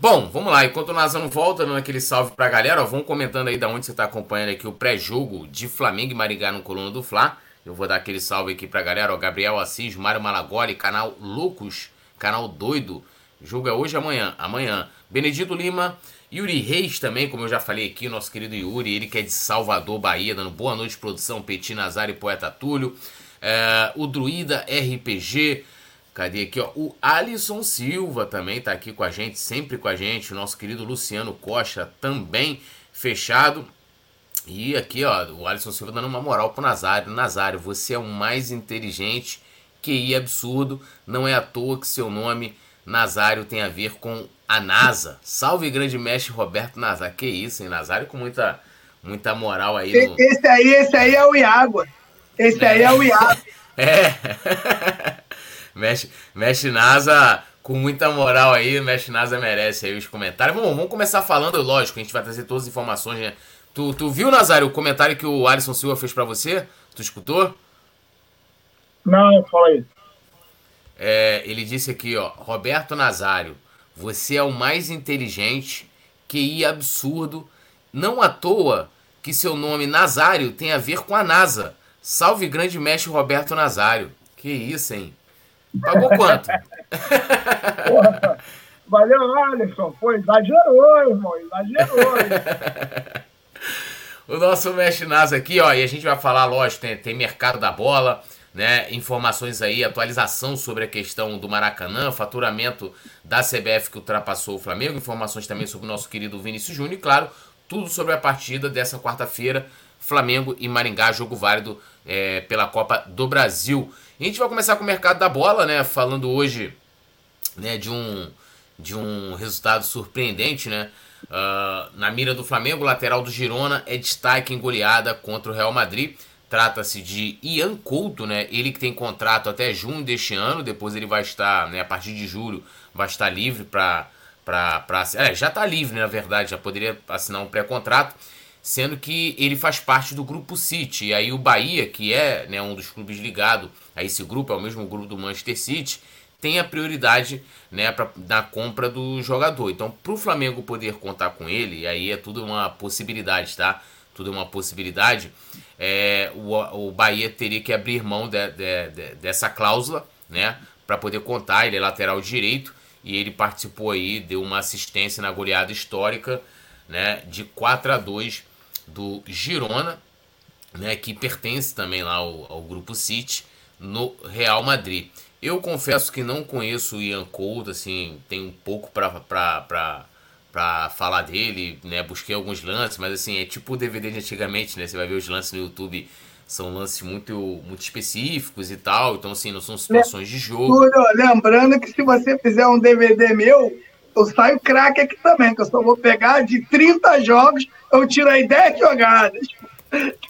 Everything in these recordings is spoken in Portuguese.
Bom, vamos lá. Enquanto o Nasa não volta, dando aquele salve pra galera, ó, vão comentando aí da onde você tá acompanhando aqui o pré-jogo de Flamengo e Maringá no Coluna do Fla. Eu vou dar aquele salve aqui pra galera, ó. Gabriel Assis, Mário Malagoli, canal Loucos, canal Doido. Jogo é hoje amanhã. Amanhã. Benedito Lima, Yuri Reis também, como eu já falei aqui, nosso querido Yuri, ele que é de Salvador, Bahia, dando boa noite, produção, Petit Nazar e Poeta Túlio. É, o Druida RPG, Cadê aqui, ó? O Alisson Silva também tá aqui com a gente, sempre com a gente. O nosso querido Luciano Costa também fechado. E aqui, ó, o Alisson Silva dando uma moral pro Nazário. Nazário, você é o mais inteligente, QI absurdo. Não é à toa que seu nome, Nazário, tem a ver com a NASA. Salve grande mestre Roberto Nazário. Que isso, hein? Nazário com muita, muita moral aí. No... Esse aí, esse aí é o Iago. Esse é. aí é o Iago. É. Mexe, mexe NASA com muita moral aí, Mexe NASA merece aí os comentários. Vamos, vamos começar falando, lógico, a gente vai trazer todas as informações, né? Tu, tu viu, Nazário, o comentário que o Alisson Silva fez para você? Tu escutou? Não, fala aí. É, ele disse aqui, ó, Roberto Nazário, você é o mais inteligente, QI absurdo, não à toa que seu nome Nazário tem a ver com a NASA. Salve grande mestre Roberto Nazário. Que isso, hein? Pagou quanto? Porra, valeu, Alisson. Pô, exagerou, irmão. Exagerou. o nosso Mestre Nas aqui, ó, e a gente vai falar, lógico, tem, tem mercado da bola, né? Informações aí, atualização sobre a questão do Maracanã, faturamento da CBF que ultrapassou o Flamengo, informações também sobre o nosso querido Vinícius Júnior e, claro, tudo sobre a partida dessa quarta-feira, Flamengo e Maringá, jogo válido é, pela Copa do Brasil. A gente vai começar com o mercado da bola, né? Falando hoje né, de, um, de um resultado surpreendente, né? Uh, na mira do Flamengo, lateral do Girona é destaque em goleada contra o Real Madrid. Trata-se de Ian Couto, né? Ele que tem contrato até junho deste ano. Depois ele vai estar, né, a partir de julho, vai estar livre para. Pra, é, já está livre, né, na verdade, já poderia assinar um pré-contrato sendo que ele faz parte do grupo City. E aí o Bahia, que é né, um dos clubes ligado a esse grupo, é o mesmo grupo do Manchester City, tem a prioridade né, pra, na compra do jogador. Então, para o Flamengo poder contar com ele, aí é tudo uma possibilidade, tá? Tudo é uma possibilidade. É, o, o Bahia teria que abrir mão de, de, de, dessa cláusula, né? Para poder contar. Ele é lateral direito e ele participou aí, deu uma assistência na goleada histórica, né? De 4 a 2 do Girona, né, que pertence também lá ao, ao grupo City, no Real Madrid. Eu confesso que não conheço o Ian Couto, assim, tem um pouco para falar dele, né? Busquei alguns lances, mas assim, é tipo o DVD de antigamente, né? Você vai ver os lances no YouTube, são lances muito, muito específicos e tal, então assim, não são situações de jogo. Lembrando que se você fizer um DVD meu, eu saio craque aqui também, que eu só vou pegar de 30 jogos, eu tiro aí 10 jogadas.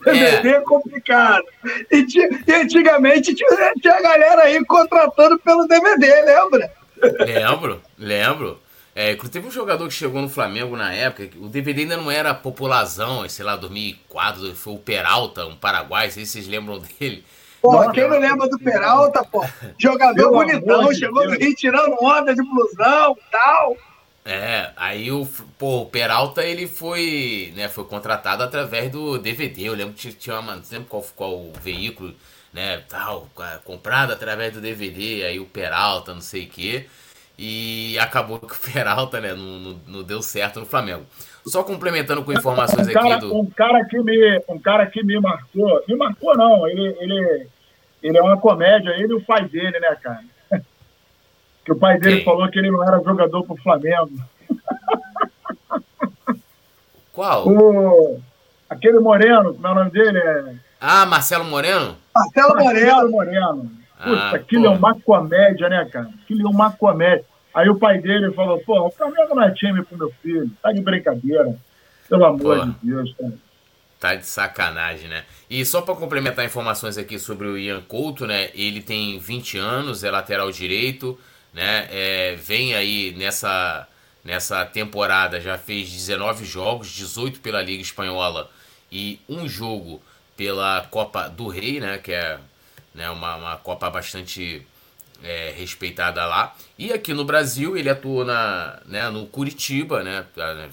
DVD é. é complicado. E, e antigamente tinha, tinha a galera aí contratando pelo DVD, lembra? Lembro, lembro. É, teve um jogador que chegou no Flamengo na época, o DVD ainda não era popularzão, sei lá, 2004, foi o Peralta, um paraguai, sei se vocês lembram dele. Pô, quem não lembra do Peralta, pô? Jogador bonitão, chegou do Rio tirando onda de blusão e tal. É, aí o, pô, o Peralta ele foi, né, foi contratado através do DVD. Eu lembro que tinha uma, não lembro qual, qual o veículo, né, tal, comprado através do DVD, aí o Peralta, não sei o quê. E acabou que o Peralta, né, não, não, não deu certo no Flamengo. Só complementando com informações um cara, aqui do. Um cara que me, um cara que me marcou, me marcou não, ele, ele, ele é uma comédia, ele o pai dele, né, cara? Que o pai dele Quem? falou que ele não era jogador pro Flamengo. Qual? O, aquele Moreno, como é o nome dele? É... Ah, Marcelo Moreno? Marcelo, Marcelo Moreno. Moreno. Puta, ah, aquilo pô. é uma comédia, né, cara? Aquilo é uma comédia. Aí o pai dele falou, pô, o Flamengo não é time pro meu filho. Tá de brincadeira. Pelo amor pô. de Deus, cara. Tá de sacanagem, né? E só para complementar informações aqui sobre o Ian Couto, né? Ele tem 20 anos, é lateral direito, né? É, vem aí nessa, nessa temporada, já fez 19 jogos, 18 pela Liga Espanhola e um jogo pela Copa do Rei, né? Que é né, uma, uma Copa bastante é, respeitada lá. E aqui no Brasil ele atuou na, né, no Curitiba, né,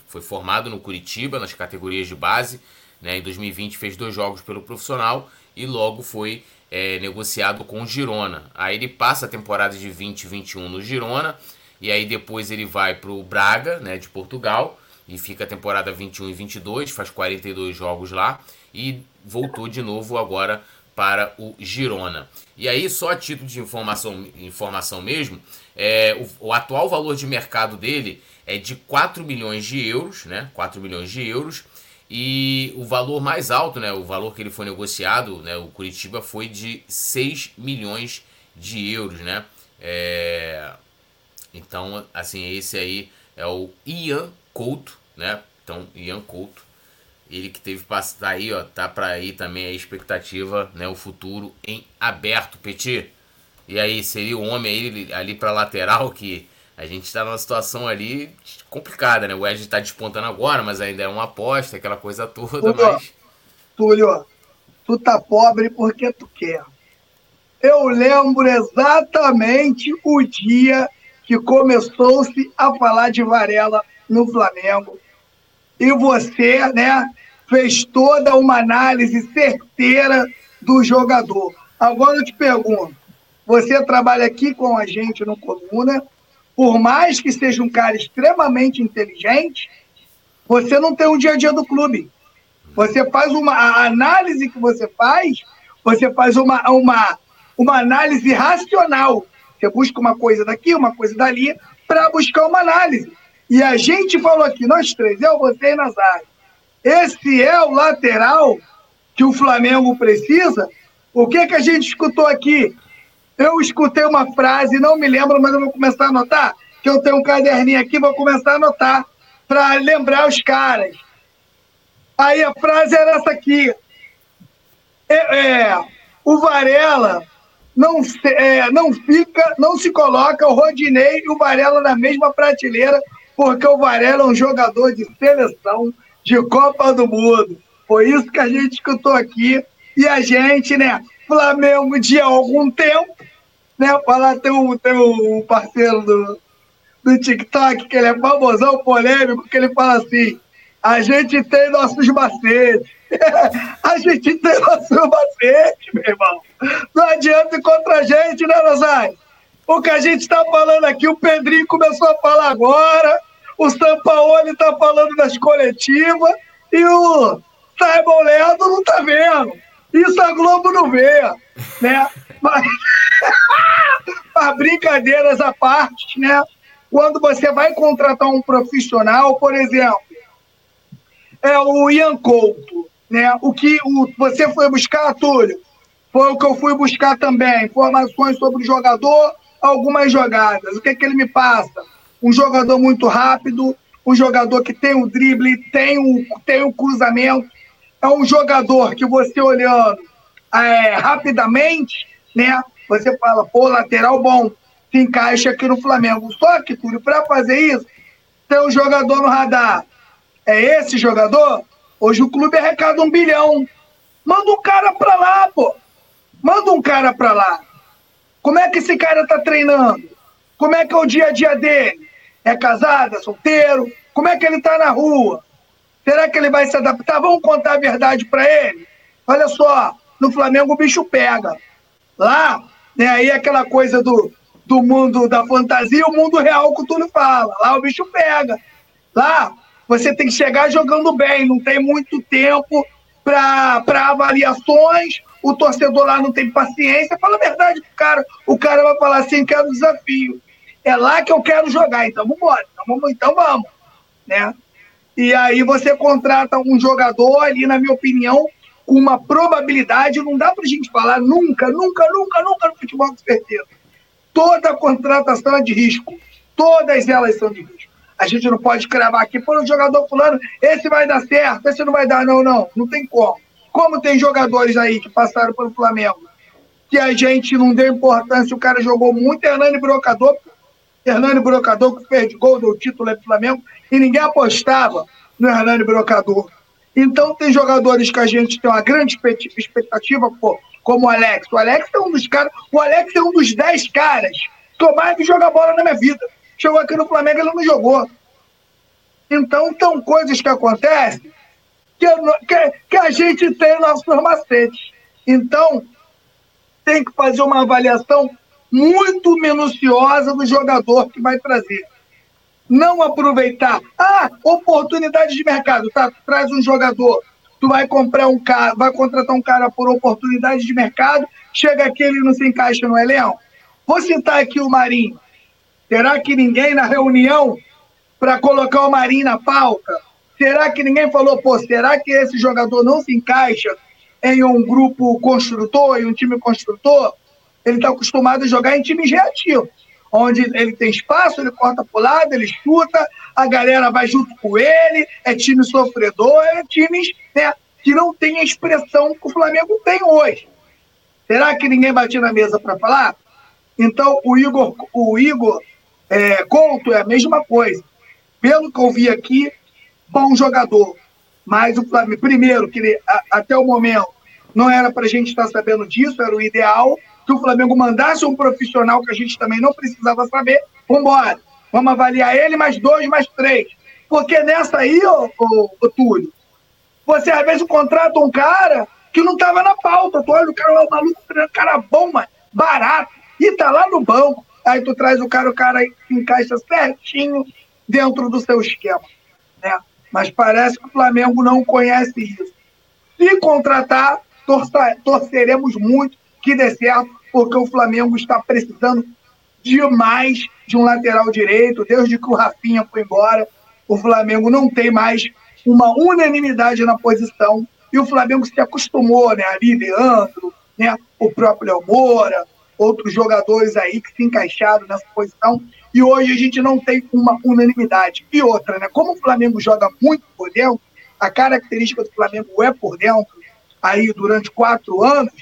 foi formado no Curitiba nas categorias de base. Né, em 2020 fez dois jogos pelo profissional e logo foi é, negociado com o Girona. Aí ele passa a temporada de 2021 no Girona e aí depois ele vai para o Braga, né, de Portugal e fica a temporada 21 e 22, faz 42 jogos lá e voltou de novo agora para o Girona. E aí, só a título de informação, informação mesmo, é, o, o, atual valor de mercado dele é de 4 milhões de euros, né? 4 milhões de euros. E o valor mais alto, né? O valor que ele foi negociado, né? O Curitiba foi de 6 milhões de euros, né? É... Então, assim, esse aí é o Ian Couto, né? Então, Ian Couto ele que teve passar tá aí, ó, tá para aí também a expectativa, né, o futuro em aberto, Petit. E aí seria o homem aí ali para lateral que a gente está numa situação ali complicada, né? O Ed está despontando agora, mas ainda é uma aposta, aquela coisa toda, Túlio, mas Túlio, tu tá pobre porque tu quer. Eu lembro exatamente o dia que começou-se a falar de Varela no Flamengo e você, né, fez toda uma análise certeira do jogador. Agora eu te pergunto, você trabalha aqui com a gente no Coluna, por mais que seja um cara extremamente inteligente, você não tem um dia a dia do clube. Você faz uma a análise que você faz, você faz uma, uma, uma análise racional. Você busca uma coisa daqui, uma coisa dali, para buscar uma análise. E a gente falou aqui, nós três, eu, você e Nazário. Esse é o lateral que o Flamengo precisa. O que, que a gente escutou aqui? Eu escutei uma frase, não me lembro, mas eu vou começar a anotar, que eu tenho um caderninho aqui, vou começar a anotar para lembrar os caras. Aí a frase era essa aqui. É, é, o Varela não, é, não fica, não se coloca o Rodinei e o Varela na mesma prateleira porque o Varela é um jogador de seleção de Copa do Mundo. Foi isso que a gente escutou aqui. E a gente, né, Flamengo de algum tempo, né, falar, tem um, tem um parceiro do, do TikTok, que ele é famosão, polêmico, que ele fala assim, a gente tem nossos macetes. a gente tem nossos macetes, meu irmão. Não adianta ir contra a gente, né, Rosário? O que a gente está falando aqui, o Pedrinho começou a falar agora, o Sampaoli está falando das coletivas e o Simon não está vendo. Isso a Globo não vê, né? Mas, mas brincadeiras à parte, né? Quando você vai contratar um profissional, por exemplo, é o Ian Couto, né? O que o, você foi buscar, Túlio, foi o que eu fui buscar também, informações sobre o jogador, algumas jogadas. O que, que ele me passa? Um jogador muito rápido, um jogador que tem o drible, tem o, tem o cruzamento. É um jogador que você olhando é, rapidamente, né? Você fala, pô, lateral bom, se encaixa aqui no Flamengo. Só que, Túlio, para fazer isso, tem um jogador no radar. É esse jogador? Hoje o clube arrecada um bilhão. Manda um cara pra lá, pô. Manda um cara pra lá. Como é que esse cara tá treinando? Como é que é o dia a dia dele? É casado, é solteiro? Como é que ele tá na rua? Será que ele vai se adaptar? Vamos contar a verdade para ele? Olha só, no Flamengo o bicho pega. Lá, né, aí aquela coisa do, do mundo da fantasia, o mundo real que o Túlio fala. Lá o bicho pega. Lá você tem que chegar jogando bem, não tem muito tempo para avaliações, o torcedor lá não tem paciência, fala a verdade pro cara. O cara vai falar assim, quero desafio. É lá que eu quero jogar, então vamos embora, então vamos, então vamos. Né? E aí você contrata um jogador ali, na minha opinião, com uma probabilidade, não dá pra gente falar nunca, nunca, nunca, nunca no futebol com certeza. Toda contratação é de risco. Todas elas são de risco. A gente não pode cravar aqui, por um jogador fulano, esse vai dar certo, esse não vai dar, não, não. Não tem como. Como tem jogadores aí que passaram pelo Flamengo, que a gente não deu importância, o cara jogou muito, Hernani Brocador, Hernani Brocador que fez gol, do título aí pro Flamengo, e ninguém apostava no Hernani Brocador. Então tem jogadores que a gente tem uma grande expectativa, pô, como o Alex. O Alex é um dos caras, o Alex é um dos dez caras que eu mais vi jogar bola na minha vida. Chegou aqui no Flamengo, ele não jogou. Então, são coisas que acontecem que, que, que a gente tem nossos macetes. Então, tem que fazer uma avaliação muito minuciosa do jogador que vai trazer. Não aproveitar. Ah, oportunidade de mercado. Tá, traz um jogador. Tu vai comprar um cara, vai contratar um cara por oportunidade de mercado, chega aqui ele não se encaixa no elenco. Vou citar aqui o Marinho. Será que ninguém na reunião para colocar o Marinho na pauta? Será que ninguém falou, pô, será que esse jogador não se encaixa em um grupo construtor, em um time construtor? Ele está acostumado a jogar em times reativos, onde ele tem espaço, ele corta para o lado, ele chuta, a galera vai junto com ele, é time sofredor, é times né, que não tem a expressão que o Flamengo tem hoje. Será que ninguém bate na mesa para falar? Então, o Igor, o Igor é, Couto é a mesma coisa. Pelo que eu vi aqui, bom jogador. Mas o Flamengo, primeiro, que ele, a, até o momento não era para a gente estar sabendo disso, era o ideal que o Flamengo mandasse um profissional que a gente também não precisava saber. Vamos embora, vamos avaliar ele, mais dois, mais três. Porque nessa aí, ô, ô, ô Túlio, você às vezes contrata um cara que não estava na pauta. Tu olha o cara, o maluco, um cara bom, mas barato, e tá lá no banco. Aí tu traz o cara, o cara encaixa certinho dentro do seu esquema. Né? Mas parece que o Flamengo não conhece isso. Se contratar, torça, torceremos muito que dê certo, porque o Flamengo está precisando demais de um lateral direito. Desde que o Rafinha foi embora, o Flamengo não tem mais uma unanimidade na posição. E o Flamengo se acostumou, né? Ali, Leandro, né? o próprio Léo Moura, outros jogadores aí que se encaixaram nessa posição. E hoje a gente não tem uma unanimidade. E outra, né? Como o Flamengo joga muito por dentro, a característica do Flamengo é por dentro, aí durante quatro anos,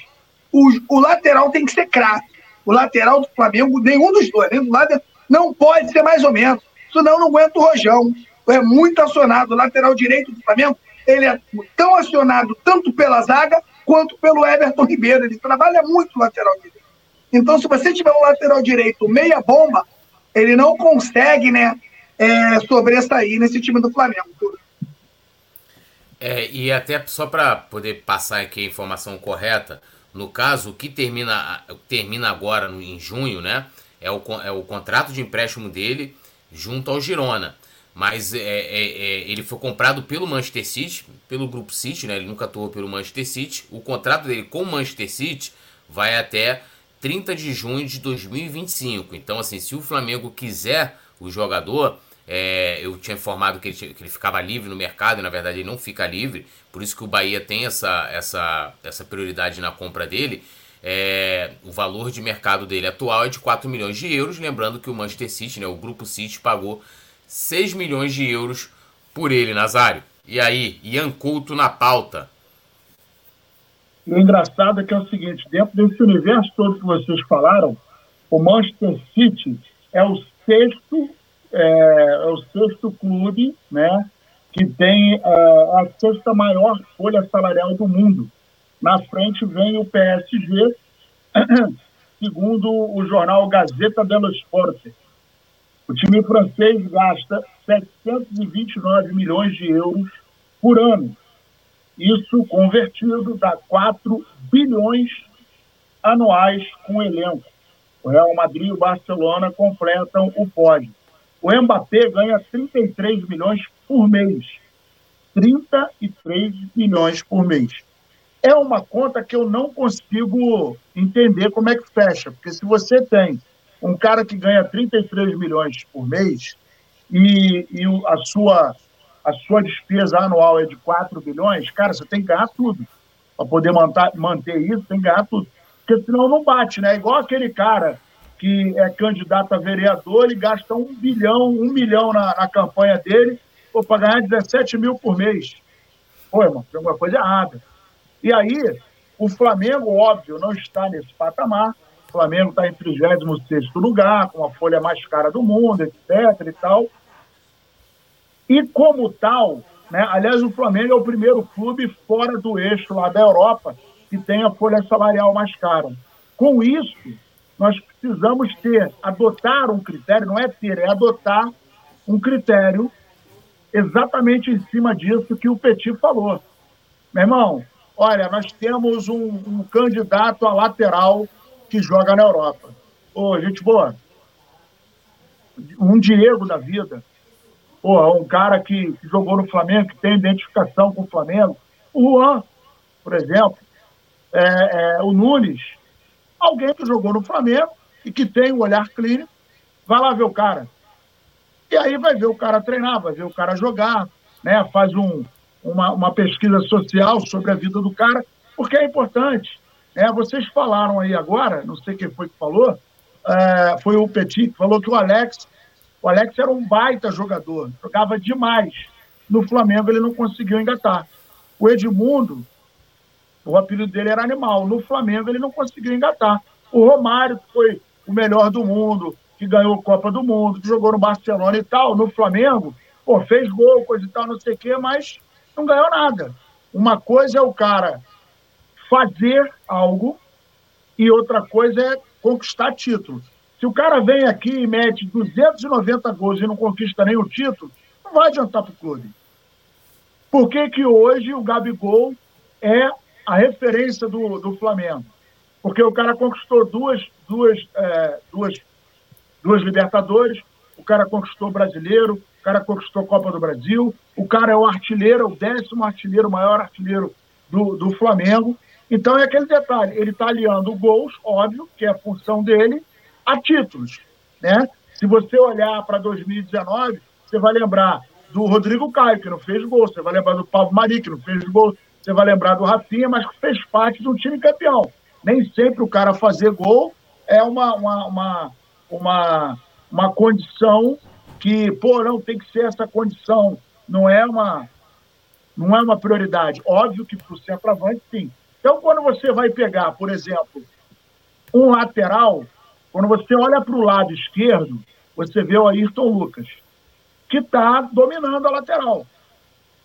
o, o lateral tem que ser craque. O lateral do Flamengo, nenhum dos dois, do lado, não pode ser mais ou menos. Senão não aguenta o rojão. É muito acionado. O lateral direito do Flamengo, ele é tão acionado tanto pela zaga quanto pelo Everton Ribeiro. Ele trabalha muito lateral direito. Então, se você tiver um lateral direito meia bomba, ele não consegue, né, é, sobressair nesse time do Flamengo. É, e até só para poder passar aqui a informação correta, no caso, o que termina, termina agora no, em junho, né, é o, é o contrato de empréstimo dele junto ao Girona. Mas é, é, é, ele foi comprado pelo Manchester City, pelo Grupo City, né? Ele nunca atuou pelo Manchester City. O contrato dele com o Manchester City vai até 30 de junho de 2025. Então, assim, se o Flamengo quiser o jogador, é, eu tinha informado que ele, que ele, ficava livre no mercado, e na verdade ele não fica livre, por isso que o Bahia tem essa, essa, essa prioridade na compra dele. É, o valor de mercado dele atual é de 4 milhões de euros, lembrando que o Manchester City, né, o Grupo City, pagou 6 milhões de euros por ele, Nazário. E aí, Ian Couto na pauta. O engraçado é que é o seguinte, dentro desse universo todo que vocês falaram, o Manchester City é o sexto, é, é o sexto clube, né, que tem uh, a sexta maior folha salarial do mundo. Na frente vem o PSG, segundo o jornal Gazeta dello Sport. O time francês gasta 729 milhões de euros por ano isso convertido dá 4 bilhões anuais com o elenco. O Real Madrid e o Barcelona completam o pódio. O Mbappé ganha 33 milhões por mês. 33 milhões por mês. É uma conta que eu não consigo entender como é que fecha, porque se você tem um cara que ganha 33 milhões por mês e, e a sua a sua despesa anual é de 4 bilhões, cara, você tem que ganhar tudo. Para poder manter, manter isso, tem que ganhar tudo. Porque senão não bate, né? Igual aquele cara que é candidato a vereador, ele gasta um bilhão, um milhão na, na campanha dele, para ganhar 17 mil por mês. Pô, irmão, tem alguma coisa errada. E aí, o Flamengo, óbvio, não está nesse patamar. O Flamengo está em 36 lugar, com a folha mais cara do mundo, etc. e tal. E como tal, né, aliás, o Flamengo é o primeiro clube fora do eixo lá da Europa que tem a folha salarial mais cara. Com isso, nós precisamos ter, adotar um critério, não é ter, é adotar um critério exatamente em cima disso que o Petit falou. Meu irmão, olha, nós temos um, um candidato a lateral que joga na Europa. Ô, gente boa, um Diego da vida, pô, um cara que, jogou no Flamengo, que tem identificação com o Flamengo, o Juan, por exemplo, é, é, o Nunes, alguém que jogou no Flamengo e que tem um olhar clínico, vai lá ver o cara. E aí vai ver o cara treinar, vai ver o cara jogar, né? faz um, uma, uma pesquisa social sobre a vida do cara, porque é importante. Né? Vocês falaram aí agora, não sei quem foi que falou, é, foi o Petit, que falou que o Alex, o Alex era um baita jogador, jogava demais. No Flamengo ele não conseguiu engatar. O Edmundo, o apelido dele era Animal. No Flamengo ele não conseguiu engatar. O Romário, que foi o melhor do mundo, que ganhou a Copa do Mundo, que jogou no Barcelona e tal, no Flamengo, pô, fez gol, coisa e tal, não sei o quê, mas não ganhou nada. Uma coisa é o cara fazer algo e outra coisa é conquistar título. Se o cara vem aqui e mete 290 gols e não conquista nenhum título, não vai adiantar para o clube. Por que, que hoje o Gabigol é a referência do, do Flamengo? Porque o cara conquistou duas, duas, é, duas, duas Libertadores, o cara conquistou o Brasileiro, o cara conquistou a Copa do Brasil, o cara é o artilheiro, o décimo artilheiro, o maior artilheiro do, do Flamengo. Então é aquele detalhe, ele está aliando gols, óbvio, que é a função dele, a títulos. Né? Se você olhar para 2019, você vai lembrar do Rodrigo Caio, que não fez gol, você vai lembrar do Pablo Mari, que não fez gol, você vai lembrar do Rafinha, mas fez parte de um time campeão. Nem sempre o cara fazer gol é uma, uma, uma, uma, uma condição que, pô, não tem que ser essa condição. Não é uma, não é uma prioridade. Óbvio que para o centroavante, sim. Então, quando você vai pegar, por exemplo, um lateral, quando você olha para o lado esquerdo, você vê o Ayrton Lucas, que está dominando a lateral.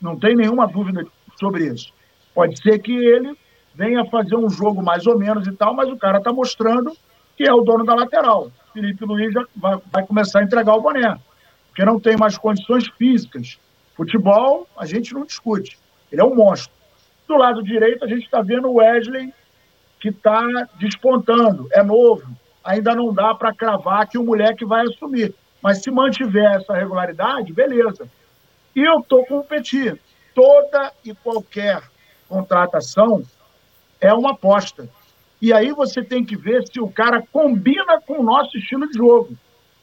Não tem nenhuma dúvida sobre isso. Pode ser que ele venha fazer um jogo mais ou menos e tal, mas o cara está mostrando que é o dono da lateral. Felipe Luiz já vai, vai começar a entregar o boné, porque não tem mais condições físicas. Futebol, a gente não discute. Ele é um monstro. Do lado direito, a gente está vendo o Wesley, que está despontando, é novo. Ainda não dá para cravar que o moleque vai assumir. Mas se mantiver essa regularidade, beleza. E eu estou com o Petit. Toda e qualquer contratação é uma aposta. E aí você tem que ver se o cara combina com o nosso estilo de jogo.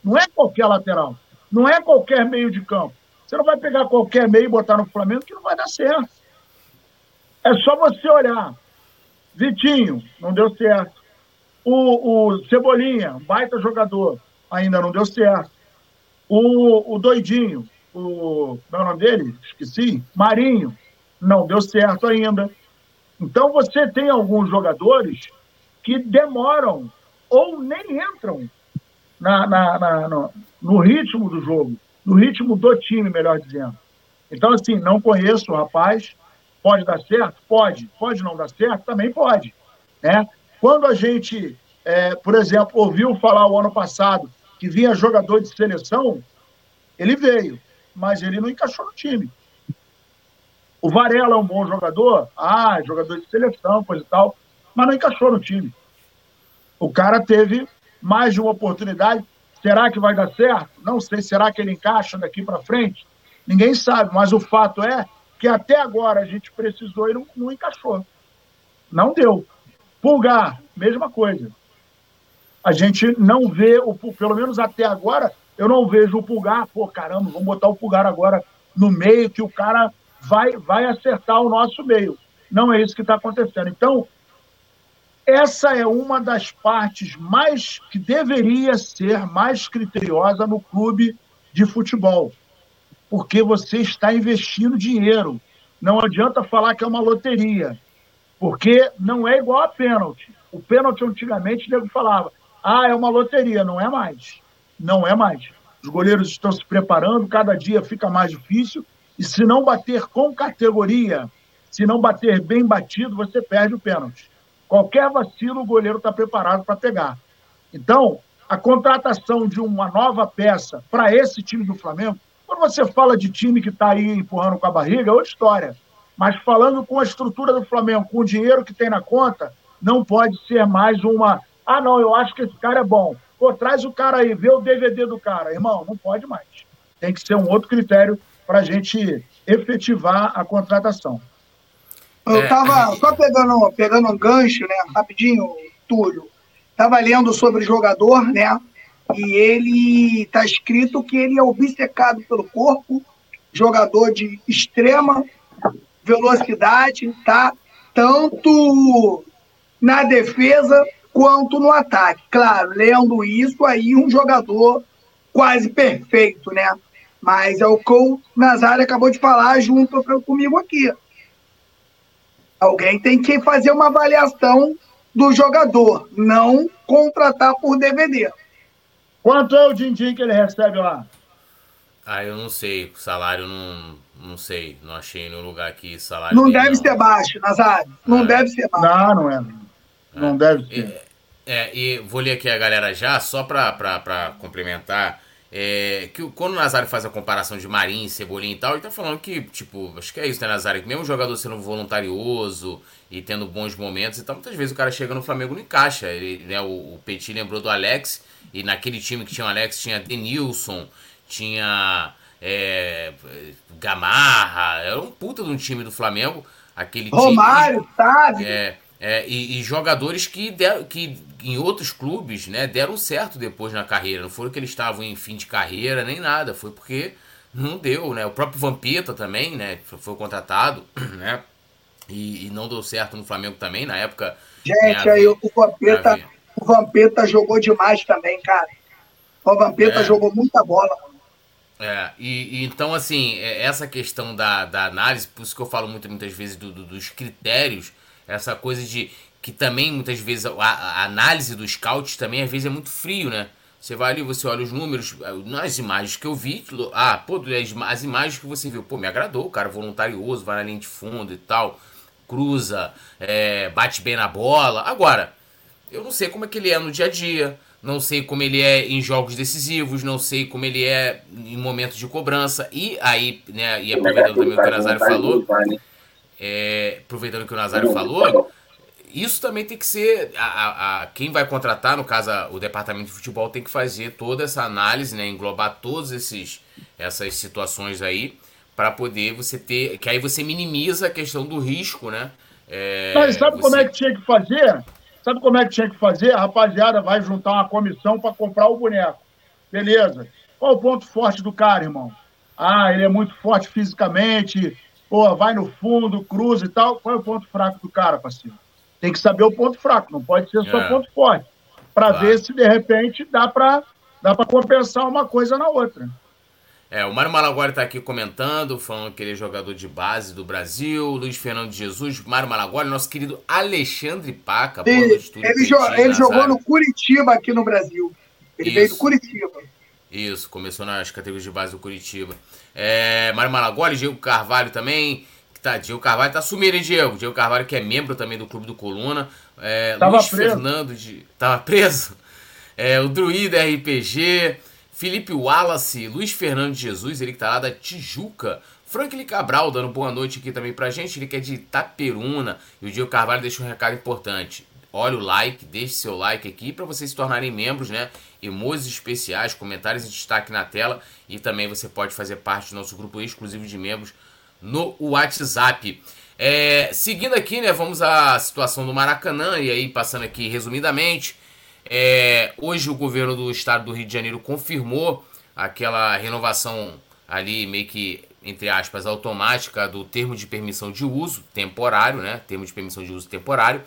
Não é qualquer lateral. Não é qualquer meio de campo. Você não vai pegar qualquer meio e botar no Flamengo que não vai dar certo. É só você olhar. Vitinho, não deu certo. O, o Cebolinha, baita jogador, ainda não deu certo. O, o Doidinho, o. Não é o nome dele? Esqueci. Marinho, não deu certo ainda. Então você tem alguns jogadores que demoram ou nem entram na, na, na no, no, ritmo do jogo, no ritmo do time, melhor dizendo. Então, assim, não conheço o rapaz, Pode dar certo? Pode. Pode não dar certo? Também pode. Né? Quando a gente, é, por exemplo, ouviu falar o ano passado que vinha jogador de seleção, ele veio, mas ele não encaixou no time. O Varela é um bom jogador? Ah, jogador de seleção, coisa e tal, mas não encaixou no time. O cara teve mais de uma oportunidade. Será que vai dar certo? Não sei. Será que ele encaixa daqui para frente? Ninguém sabe, mas o fato é que até agora a gente precisou e não, não encaixou. Não deu. Pulgar, mesma coisa. A gente não vê, o, pelo menos até agora, eu não vejo o Pulgar, pô, caramba, vamos botar o Pulgar agora no meio, que o cara vai, vai acertar o nosso meio. Não é isso que está acontecendo. Então, essa é uma das partes mais que deveria ser mais criteriosa no clube de futebol porque você está investindo dinheiro. Não adianta falar que é uma loteria, porque não é igual a pênalti. O pênalti, antigamente, o nego falava, ah, é uma loteria. Não é mais. Não é mais. Os goleiros estão se preparando, cada dia fica mais difícil, e se não bater com categoria, se não bater bem batido, você perde o pênalti. Qualquer vacilo, o goleiro está preparado para pegar. Então, a contratação de uma nova peça para esse time do Flamengo, quando você fala de time que está aí empurrando com a barriga, é outra história. Mas falando com a estrutura do Flamengo, com o dinheiro que tem na conta, não pode ser mais uma. Ah, não, eu acho que esse cara é bom. Pô, traz o cara aí, vê o DVD do cara. Irmão, não pode mais. Tem que ser um outro critério para a gente efetivar a contratação. Eu estava é. só pegando, pegando um gancho, né? Rapidinho, Túlio. Estava lendo sobre o jogador, né? E ele está escrito que ele é obcecado pelo corpo, jogador de extrema velocidade, tá? Tanto na defesa quanto no ataque. Claro, lendo isso aí, um jogador quase perfeito, né? Mas é o que o Nazário acabou de falar junto comigo aqui. Alguém tem que fazer uma avaliação do jogador, não contratar por DVD. Quanto é o din-din que ele recebe lá? Ah, eu não sei. O salário não, não sei. Não achei no lugar aqui salário. Não deve não. ser baixo, Nazário. Não é. deve ser baixo. Não, não é. Não é. deve ser. É, é, e vou ler aqui a galera já, só para complementar. É, que quando o Nazário faz a comparação de Marinho, Cebolinha e tal, ele tá falando que, tipo, acho que é isso, né, Nazário? Que mesmo o jogador sendo voluntarioso e tendo bons momentos e tal, muitas vezes o cara chega no Flamengo não encaixa. Ele, né, o, o Petit lembrou do Alex, e naquele time que tinha o Alex tinha Denilson, tinha é, Gamarra, era um puta de um time do Flamengo. Aquele Romário, time, sabe? É, é, e, e, jogadores que, deram, que em outros clubes né, deram certo depois na carreira. Não foram que eles estavam em fim de carreira nem nada. Foi porque não deu, né? O próprio Vampeta também, né? Foi contratado, né? E, e não deu certo no Flamengo também, na época. Gente, né, aí o Vampeta, o Vampeta jogou demais também, cara. O Vampeta é. jogou muita bola. É, e, e, então, assim, é, essa questão da, da análise, por isso que eu falo muito, muitas vezes do, do, dos critérios, essa coisa de que também muitas vezes a, a, análise do scout também às vezes é muito frio, né? Você vai ali, você olha os números, é, nas imagens que eu vi, ah, pô, as, as imagens que você viu, pô, me agradou, o cara voluntarioso, vai na linha de fundo e tal, cruza, é, bate bem na bola. Agora, eu não sei como é que ele é no dia a dia, não sei como ele é em jogos decisivos, não sei como ele é em momentos de cobrança. E aí, né, e aproveitando também o que o Nazário falou, é, aproveitando o que o Nazário falou, isso também tem que ser. A, a, quem vai contratar, no caso, a, o departamento de futebol tem que fazer toda essa análise, né? Englobar todas esses, essas situações aí, para poder você ter. Que aí você minimiza a questão do risco, né? É, Mas sabe você... como é que tinha que fazer? Sabe como é que tinha que fazer? A rapaziada vai juntar uma comissão para comprar o boneco. Beleza. Qual o ponto forte do cara, irmão? Ah, ele é muito forte fisicamente, pô, vai no fundo, cruza e tal. Qual é o ponto fraco do cara, parceiro? Tem que saber o ponto fraco, não pode ser só é. ponto forte. Para claro. ver se de repente dá para dá compensar uma coisa na outra. É, o Mário Malaguari está aqui comentando, falando que ele é jogador de base do Brasil, Luiz Fernando Jesus, Mário Malaguari, nosso querido Alexandre Paca. Ele, jo ele jogou no Curitiba aqui no Brasil. Ele Isso. veio do Curitiba. Isso, começou nas categorias de base do Curitiba. É, Mário Malaguari, Diego Carvalho também. Tá, Diego Carvalho tá sumido, hein, Diego? Diego Carvalho, que é membro também do Clube do Coluna. É, Luiz preso. Fernando de. Tava preso? É, o Druida RPG. Felipe Wallace, Luiz Fernando de Jesus, ele que tá lá da Tijuca. Franklin Cabral dando boa noite aqui também pra gente, ele que é de Itaperuna. E o Diego Carvalho deixa um recado importante. Olha o like, deixe seu like aqui para vocês se tornarem membros, né? Emojis especiais, comentários em destaque na tela. E também você pode fazer parte do nosso grupo exclusivo de membros no WhatsApp. É, seguindo aqui, né? Vamos à situação do Maracanã. E aí, passando aqui resumidamente. É, hoje o governo do estado do Rio de Janeiro confirmou aquela renovação ali meio que, entre aspas, automática do termo de permissão de uso temporário, né? Termo de permissão de uso temporário,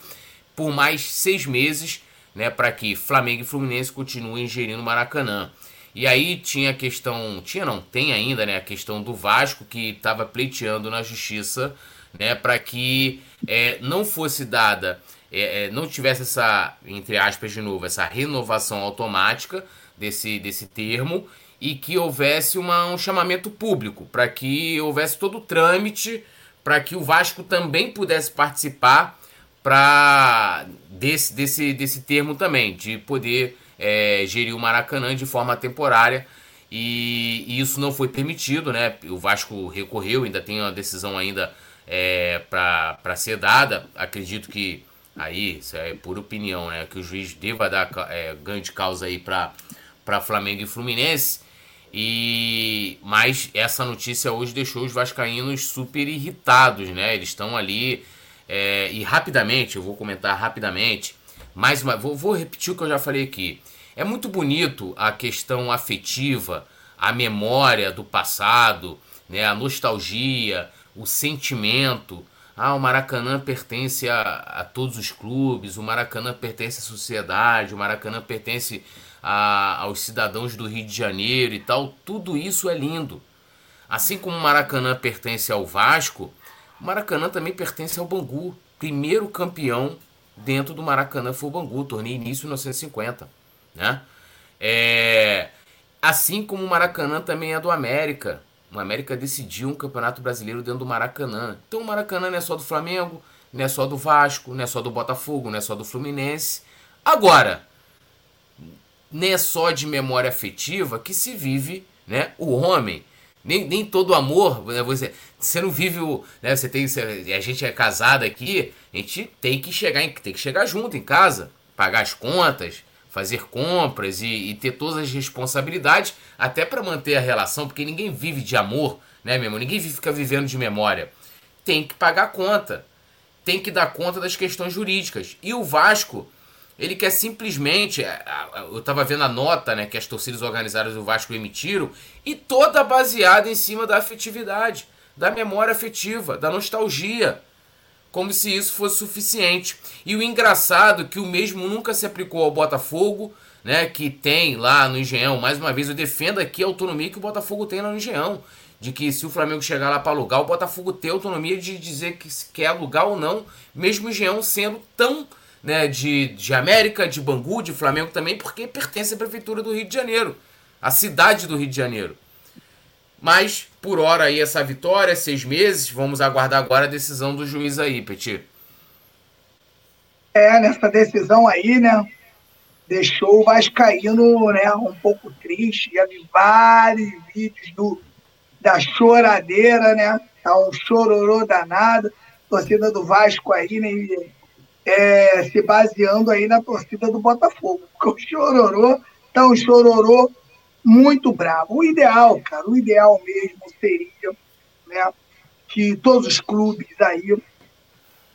por mais seis meses, né? Para que Flamengo e Fluminense continuem gerindo Maracanã. E aí tinha a questão, tinha não, tem ainda, né? A questão do Vasco que estava pleiteando na justiça, né? Para que é, não fosse dada é, é, não tivesse essa, entre aspas de novo, essa renovação automática desse, desse termo e que houvesse uma, um chamamento público, para que houvesse todo o trâmite, para que o Vasco também pudesse participar, para desse, desse, desse termo também, de poder é, gerir o Maracanã de forma temporária. E, e, isso não foi permitido, né? O Vasco recorreu, ainda tem uma decisão ainda é, para ser dada. Acredito que aí, isso é pura opinião, né? Que o juiz deva dar é, ganho de causa aí para Flamengo e Fluminense. E mas essa notícia hoje deixou os vascaínos super irritados, né? Eles estão ali é, e rapidamente, eu vou comentar rapidamente. Mais uma, vou, vou repetir o que eu já falei aqui. É muito bonito a questão afetiva, a memória do passado, né? A nostalgia, o sentimento. Ah, o Maracanã pertence a, a todos os clubes, o Maracanã pertence à sociedade, o Maracanã pertence a, aos cidadãos do Rio de Janeiro e tal, tudo isso é lindo. Assim como o Maracanã pertence ao Vasco, o Maracanã também pertence ao Bangu, primeiro campeão dentro do Maracanã foi o Bangu, torneio início em 1950, né? É... Assim como o Maracanã também é do América. O América decidiu um campeonato brasileiro dentro do Maracanã. Então o Maracanã não é só do Flamengo, não é só do Vasco, não é só do Botafogo, não é só do Fluminense. Agora, nem é só de memória afetiva que se vive, né? O homem. Nem, nem todo amor, né, você, você não vive o. Né, você tem, você, a gente é casado aqui, a gente tem que chegar em, tem que chegar junto em casa, pagar as contas, fazer compras e, e ter todas as responsabilidades, até para manter a relação, porque ninguém vive de amor, né, meu? Ninguém fica vivendo de memória. Tem que pagar conta. Tem que dar conta das questões jurídicas. E o Vasco ele quer simplesmente. É, eu estava vendo a nota né, que as torcidas organizadas do Vasco emitiram, e toda baseada em cima da afetividade, da memória afetiva, da nostalgia. Como se isso fosse suficiente. E o engraçado é que o mesmo nunca se aplicou ao Botafogo, né? Que tem lá no Engenhão. Mais uma vez, eu defendo aqui a autonomia que o Botafogo tem lá no Engenhão. De que se o Flamengo chegar lá para alugar, o Botafogo tem autonomia de dizer que quer alugar ou não, mesmo o Engenhão sendo tão né, de, de América, de Bangu, de Flamengo também, porque pertence à prefeitura do Rio de Janeiro, a cidade do Rio de Janeiro. Mas, por hora aí, essa vitória, seis meses, vamos aguardar agora a decisão do juiz aí, Petit. É, nessa decisão aí, né, deixou o Vascaíno, né, um pouco triste, já vi vários vídeos do, da choradeira, né, tá um chororô danado, torcida do Vasco aí, né, é, se baseando aí na torcida do Botafogo. Porque o Chororô tá um Chororô muito bravo. O ideal, cara, o ideal mesmo seria né, que todos os clubes aí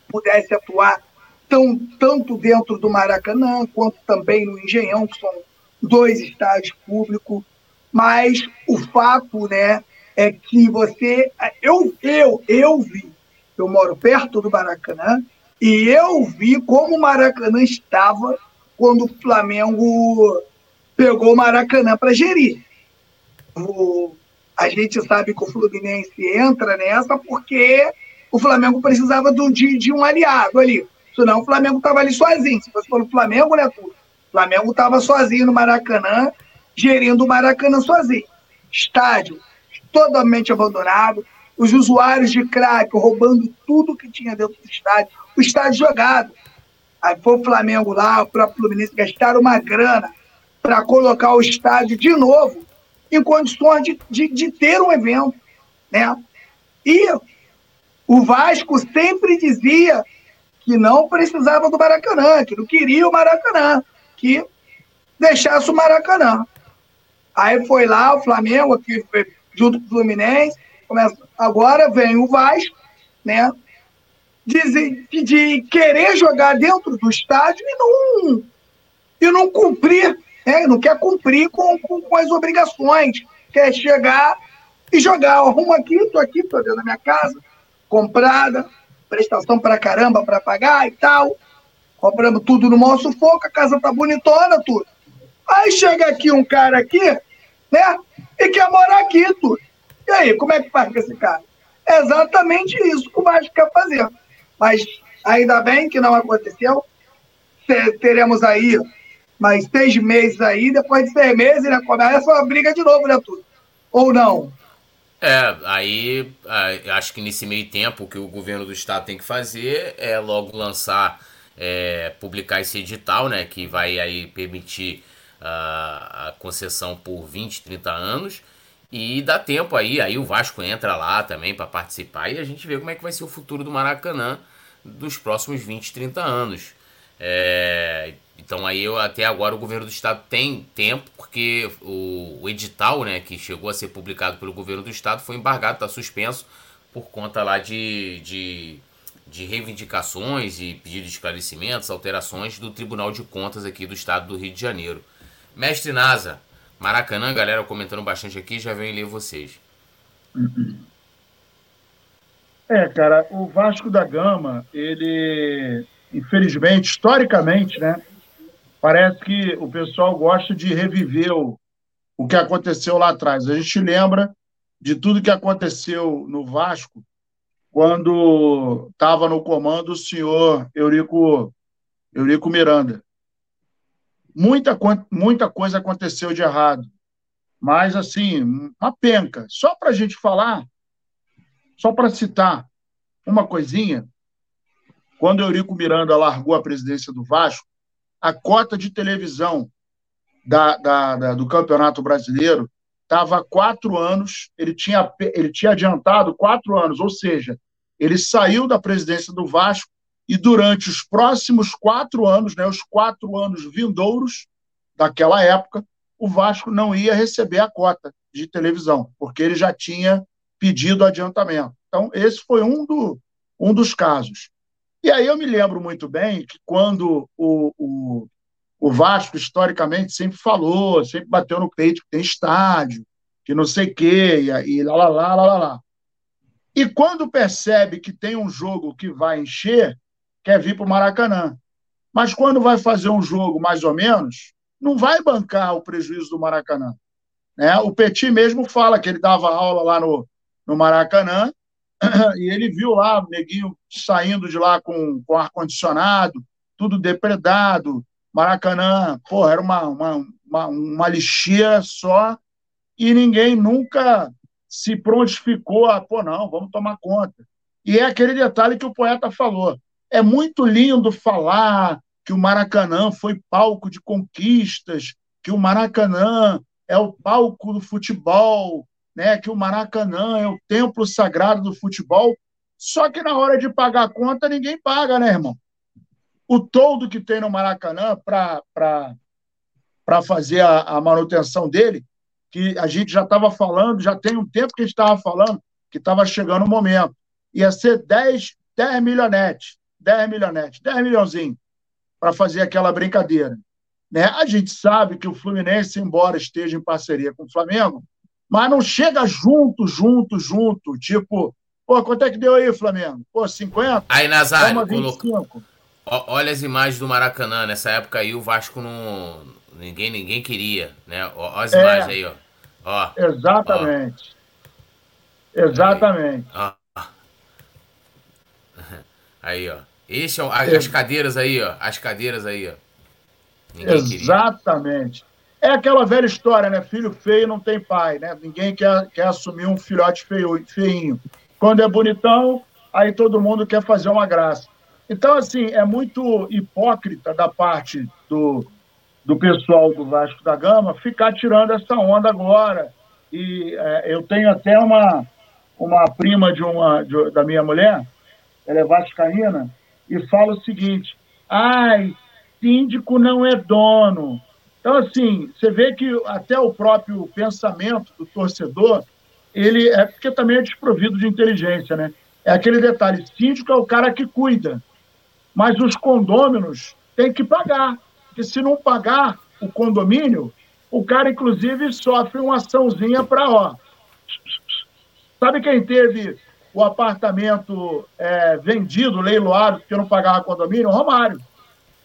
pudessem atuar tão, tanto dentro do Maracanã quanto também no Engenhão, que são dois estádios públicos. Mas o fato né, é que você. Eu, eu, eu vi, eu moro perto do Maracanã, e eu vi como o Maracanã estava quando o Flamengo pegou o Maracanã para gerir. O, a gente sabe que o Fluminense entra nessa porque o Flamengo precisava de, de um aliado ali. Senão o Flamengo estava ali sozinho. Se fosse pelo Flamengo, né, tudo. O Flamengo estava sozinho no Maracanã, gerindo o Maracanã sozinho. Estádio totalmente abandonado, os usuários de crack roubando tudo que tinha dentro do estádio o estádio jogado. Aí foi o Flamengo lá, o próprio Fluminense gastaram uma grana para colocar o estádio de novo em condições de, de, de, ter um evento. Né? E o Vasco sempre dizia que não precisava do Maracanã, que não queria o Maracanã, que deixasse o Maracanã. Aí foi lá o Flamengo, aqui, junto com o Fluminense, começa, agora vem o Vasco, né? De, de querer jogar dentro do estádio e não, e não cumprir, né? não quer cumprir com, com, com, as obrigações, quer chegar e jogar. Eu arrumo aqui, estou aqui, estou dentro da minha casa, comprada, prestação para caramba para pagar e tal. Compramos tudo no maior sufoco, a casa tá bonitona, tudo. Aí chega aqui um cara aqui, né? E quer morar aqui, tudo. E aí, como é que faz com esse cara? É exatamente isso que o Vasco quer fazer mas ainda bem que não aconteceu. Teremos aí mais seis meses aí, depois de seis meses, né, começa uma briga de novo, né, tudo? Ou não? É, aí acho que nesse meio tempo o que o governo do estado tem que fazer é logo lançar, é, publicar esse edital, né, que vai aí permitir a, a concessão por 20, 30 anos e dá tempo aí, aí o Vasco entra lá também para participar e a gente vê como é que vai ser o futuro do Maracanã dos próximos 20, 30 anos. É, então aí eu, até agora o governo do estado tem tempo, porque o, o, edital, né, que chegou a ser publicado pelo governo do estado, foi embargado, está suspenso por conta lá de, de, de reivindicações e pedidos de esclarecimentos, alterações do Tribunal de Contas aqui do estado do Rio de Janeiro. Mestre Nasa, Maracanã, galera comentando bastante aqui, já venho ler vocês. É, cara, o Vasco da Gama, ele, infelizmente, historicamente, né, parece que o pessoal gosta de reviver o, o que aconteceu lá atrás. A gente lembra de tudo que aconteceu no Vasco quando estava no comando o senhor Eurico, Eurico Miranda. Muita, muita coisa aconteceu de errado, mas, assim, uma penca. Só para a gente falar, só para citar uma coisinha, quando Eurico Miranda largou a presidência do Vasco, a cota de televisão da, da, da, do Campeonato Brasileiro estava há quatro anos, ele tinha, ele tinha adiantado quatro anos, ou seja, ele saiu da presidência do Vasco e durante os próximos quatro anos, né, os quatro anos vindouros daquela época, o Vasco não ia receber a cota de televisão, porque ele já tinha pedido adiantamento. Então, esse foi um, do, um dos casos. E aí eu me lembro muito bem que quando o, o, o Vasco, historicamente, sempre falou, sempre bateu no peito que tem estádio, que não sei o quê, e, e lá, lá, lá, lá, lá. E quando percebe que tem um jogo que vai encher, quer vir para o Maracanã. Mas quando vai fazer um jogo mais ou menos, não vai bancar o prejuízo do Maracanã. Né? O Petit mesmo fala que ele dava aula lá no, no Maracanã e ele viu lá o neguinho saindo de lá com, com ar-condicionado, tudo depredado. Maracanã, porra, era uma, uma, uma, uma lixia só e ninguém nunca se prontificou a, pô, não, vamos tomar conta. E é aquele detalhe que o poeta falou. É muito lindo falar que o Maracanã foi palco de conquistas, que o Maracanã é o palco do futebol, né, que o Maracanã é o templo sagrado do futebol. Só que na hora de pagar a conta, ninguém paga, né, irmão? O todo que tem no Maracanã para fazer a, a, manutenção dele, que a gente já estava falando, já tem um tempo que a gente estava falando, que estava chegando o momento. Ia ser 10, 10 milhonetes, 10 milhonetes, 10 milhãozinho para fazer aquela brincadeira. Né? A gente sabe que o Fluminense, embora esteja em parceria com o Flamengo, mas não chega junto, junto, junto. Tipo, pô, quanto é que deu aí, Flamengo? Pô, 50? Aí, Nazário, colocou... olha as imagens do Maracanã. Nessa época aí, o Vasco não. Ninguém, ninguém queria, né? Olha as é, imagens aí, ó. ó exatamente. Ó. Exatamente. Aí, ó. Aí, ó. Esse é, as, as cadeiras aí, ó. As cadeiras aí, ó. Ninguém Exatamente. Queria. É aquela velha história, né? Filho feio não tem pai, né? Ninguém quer, quer assumir um filhote feio, feinho. Quando é bonitão, aí todo mundo quer fazer uma graça. Então, assim, é muito hipócrita da parte do, do pessoal do Vasco da Gama ficar tirando essa onda agora. E é, eu tenho até uma, uma prima de uma, de, da minha mulher, ela é vascaína, e fala o seguinte: ai, síndico não é dono, então, assim, você vê que até o próprio pensamento do torcedor, ele é porque também é desprovido de inteligência, né? É aquele detalhe, síndico é o cara que cuida, mas os condôminos têm que pagar, porque se não pagar o condomínio, o cara, inclusive, sofre uma açãozinha para, ó... Sabe quem teve o apartamento é, vendido, leiloado, porque não pagava condomínio? Romário.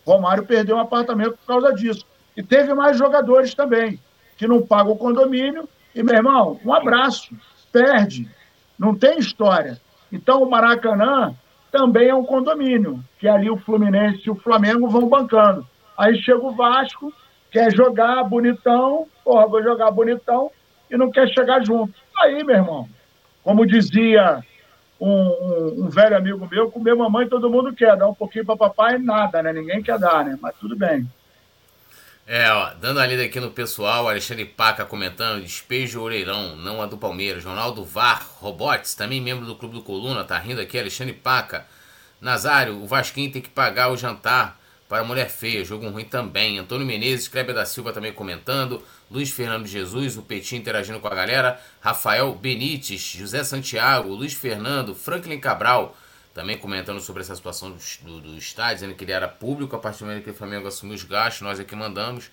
Romário perdeu um apartamento por causa disso. E teve mais jogadores também, que não pagam o condomínio. E, meu irmão, um abraço, perde, não tem história. Então, o Maracanã também é um condomínio, que ali o Fluminense e o Flamengo vão bancando. Aí chega o Vasco, quer jogar bonitão, porra, vou jogar bonitão, e não quer chegar junto. Aí, meu irmão, como dizia um, um, um, velho amigo meu, comer mamãe todo mundo quer, dar um pouquinho para papai nada, né? Ninguém quer dar, né? Mas tudo bem. É, ó, dando a lida aqui no pessoal, Alexandre Paca comentando, despejo orelhão, não a do Palmeiras. Ronaldo Var, Robots, também membro do Clube do Coluna, tá rindo aqui, Alexandre Paca. Nazário, o Vasquinho tem que pagar o jantar para mulher feia, jogo ruim também. Antônio Menezes, Kleber da Silva também comentando. Luiz Fernando Jesus, o Petinho interagindo com a galera. Rafael Benites, José Santiago, Luiz Fernando, Franklin Cabral também comentando sobre essa situação do, do, estádio, dizendo que ele era público a partir do momento que o Flamengo assumiu os gastos. Nós aqui mandamos.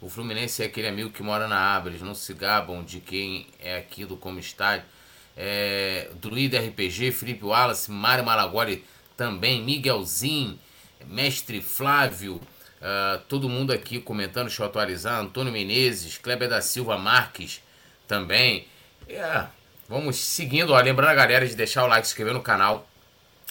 O Fluminense é aquele amigo que mora na árvore, não se gabam de quem é aquilo como estádio. É, Druida RPG, Felipe Wallace, Mário Malagoli também, Miguelzinho. Mestre Flávio, uh, todo mundo aqui comentando, deixa eu atualizar. Antônio Menezes, Kleber da Silva Marques também. Yeah. Vamos seguindo, ó, lembrando a galera de deixar o like, se inscrever no canal,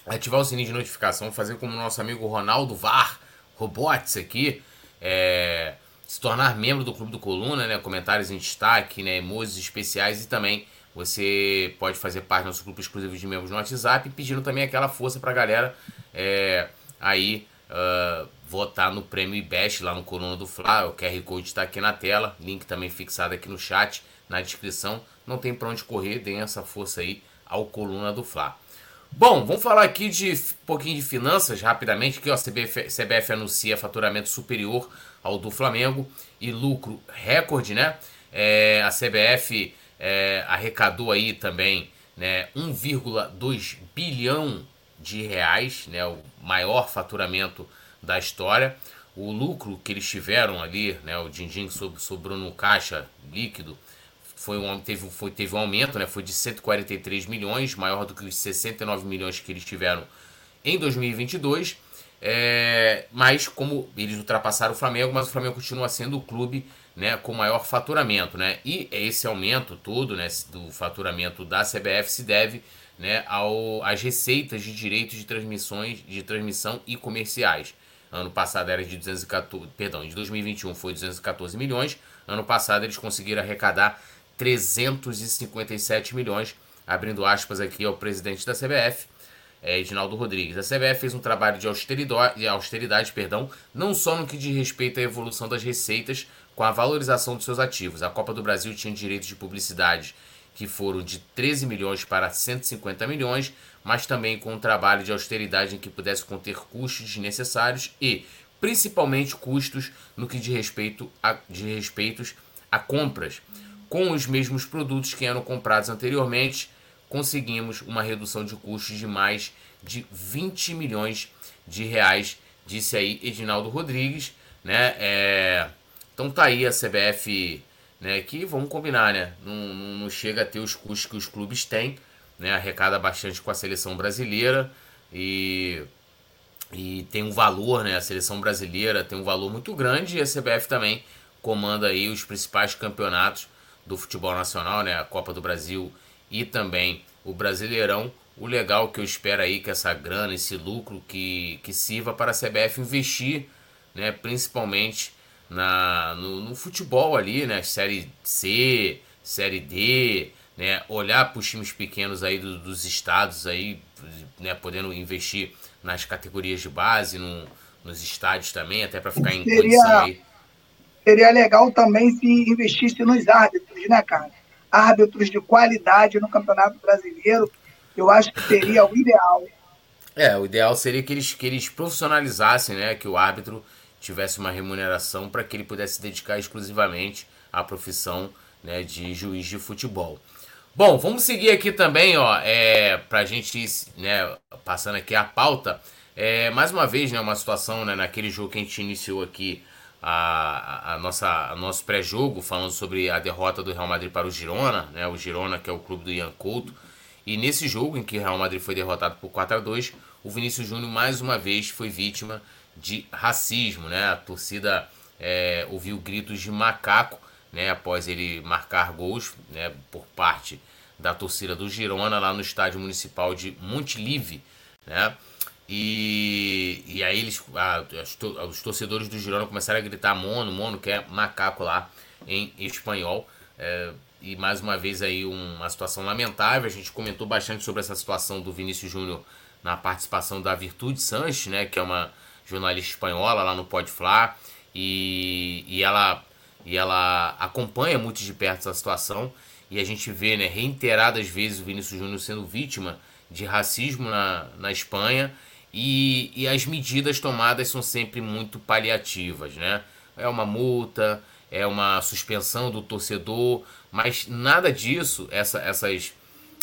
ativar o sininho de notificação, fazer como o nosso amigo Ronaldo Var, Robots aqui, é, se tornar membro do Clube do Coluna, né, comentários em destaque, né, emojis especiais e também você pode fazer parte do nosso grupo exclusivo de membros no WhatsApp, pedindo também aquela força pra galera é, aí uh, votar no prêmio IBEST lá no Coluna do Fla. O QR Code está aqui na tela, link também fixado aqui no chat, na descrição. Não tem para onde correr, deem essa força aí ao Coluna do Fla. Bom, vamos falar aqui de um pouquinho de finanças rapidamente, que a CBF, CBF anuncia faturamento superior ao do Flamengo e lucro recorde, né? É, a CBF é, arrecadou aí também né, 1,2 bilhão de reais, né, o maior faturamento da história. O lucro que eles tiveram ali, né, o din-din sobrou no caixa líquido, foi um, teve, foi, teve um aumento, né, foi de 143 milhões, maior do que os 69 milhões que eles tiveram em 2022. É, mas como eles ultrapassaram o Flamengo, mas o Flamengo continua sendo o clube né, com maior faturamento. Né? E esse aumento todo né, do faturamento da CBF se deve né, ao, receitas de direitos de transmissões de transmissão e comerciais. Ano passado era de 214, perdão, de 2021 foi 214 milhões. Ano passado eles conseguiram arrecadar 357 milhões, abrindo aspas aqui ao presidente da CBF, é, Edinaldo Rodrigues. A CBF fez um trabalho de austeridade, austeridade perdão, não só no que diz respeito à evolução das receitas com a valorização dos seus ativos. A Copa do Brasil tinha direitos de publicidade que foram de 13 milhões para 150 milhões, mas também com um trabalho de austeridade em que pudesse conter custos desnecessários e, principalmente, custos no que diz respeito a, de respeitos a compras. Com os mesmos produtos que eram comprados anteriormente, conseguimos uma redução de custos de mais de 20 milhões de reais, disse aí Edinaldo Rodrigues, né? É... Então tá aí a CBF né? Que vamos combinar, né? Não, não, chega a ter os custos que os clubes têm, né? Arrecada bastante com a seleção brasileira e, e tem um valor, né? A seleção brasileira tem um valor muito grande e a CBF também comanda aí os principais campeonatos do futebol nacional, né? A Copa do Brasil e também o Brasileirão. O legal que eu espero aí que essa grana, esse lucro que, que sirva para a CBF investir, né, principalmente na, no, no, futebol ali, né? Série C, Série D, né? Olhar para os times pequenos aí do, dos estados aí, né? Podendo investir nas categorias de base, no, nos estádios também, até para ficar em seria, condição aí. Seria legal também se investisse nos árbitros, né, cara? Árbitros de qualidade no Campeonato Brasileiro, eu acho que seria o ideal. É, o ideal seria que eles, que eles profissionalizassem, né? Que o árbitro tivesse uma remuneração para que ele pudesse se dedicar exclusivamente à profissão né, de juiz de futebol. Bom, vamos seguir aqui também, ó, é, para a gente né, passando aqui a pauta. É, mais uma vez, né, uma situação né, naquele jogo que a gente iniciou aqui a, a nossa a nosso pré-jogo falando sobre a derrota do Real Madrid para o Girona, né, o Girona que é o clube do Ian Couto. E nesse jogo em que o Real Madrid foi derrotado por 4 a 2, o Vinícius Júnior mais uma vez foi vítima de racismo, né? A torcida é, ouviu gritos de macaco, né? Após ele marcar gols, né? Por parte da torcida do Girona lá no estádio municipal de Montilive, né? E, e aí eles, a, os torcedores do Girona começaram a gritar mono, mono, que é macaco lá em espanhol. É, e mais uma vez aí uma situação lamentável. A gente comentou bastante sobre essa situação do Vinícius Júnior na participação da Virtude Sanches, né, que é uma jornalista espanhola lá no Pode e, e ela e ela acompanha muito de perto essa situação e a gente vê, né, reiteradas vezes o Vinícius Júnior sendo vítima de racismo na, na Espanha e, e as medidas tomadas são sempre muito paliativas, né? É uma multa, é uma suspensão do torcedor, mas nada disso, essa, essas,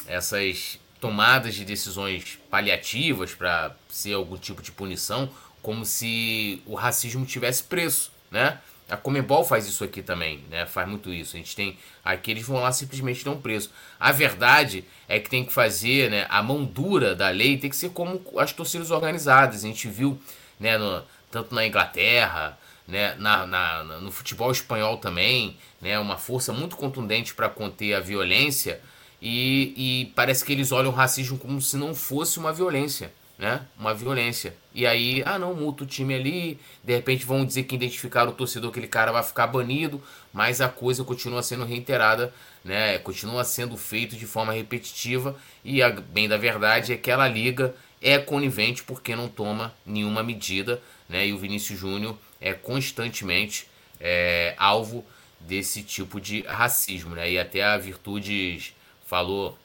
essas tomadas de decisões paliativas para ser algum tipo de punição, como se o racismo tivesse preço, né? A Comebol faz isso aqui também, né? Faz muito isso. A gente tem. Aqui eles vão lá simplesmente um preço. A verdade é que tem que fazer, né? A mão dura da lei tem que ser como as torcidas organizadas. A gente viu, né? No, tanto na Inglaterra, né, na, na, no futebol espanhol também, né, uma força muito contundente para conter a violência e, e, parece que eles olham o racismo como se não fosse uma violência, né, uma violência. E aí, ah não, multa o time ali, de repente vão dizer que identificaram o torcedor, aquele cara vai ficar banido, mas a coisa continua sendo reiterada, né, continua sendo feito de forma repetitiva e a bem da verdade é que ela liga é conivente porque não toma nenhuma medida, né, e o Vinícius Júnior é constantemente é, alvo desse tipo de racismo, né? E até a Virtudes falou,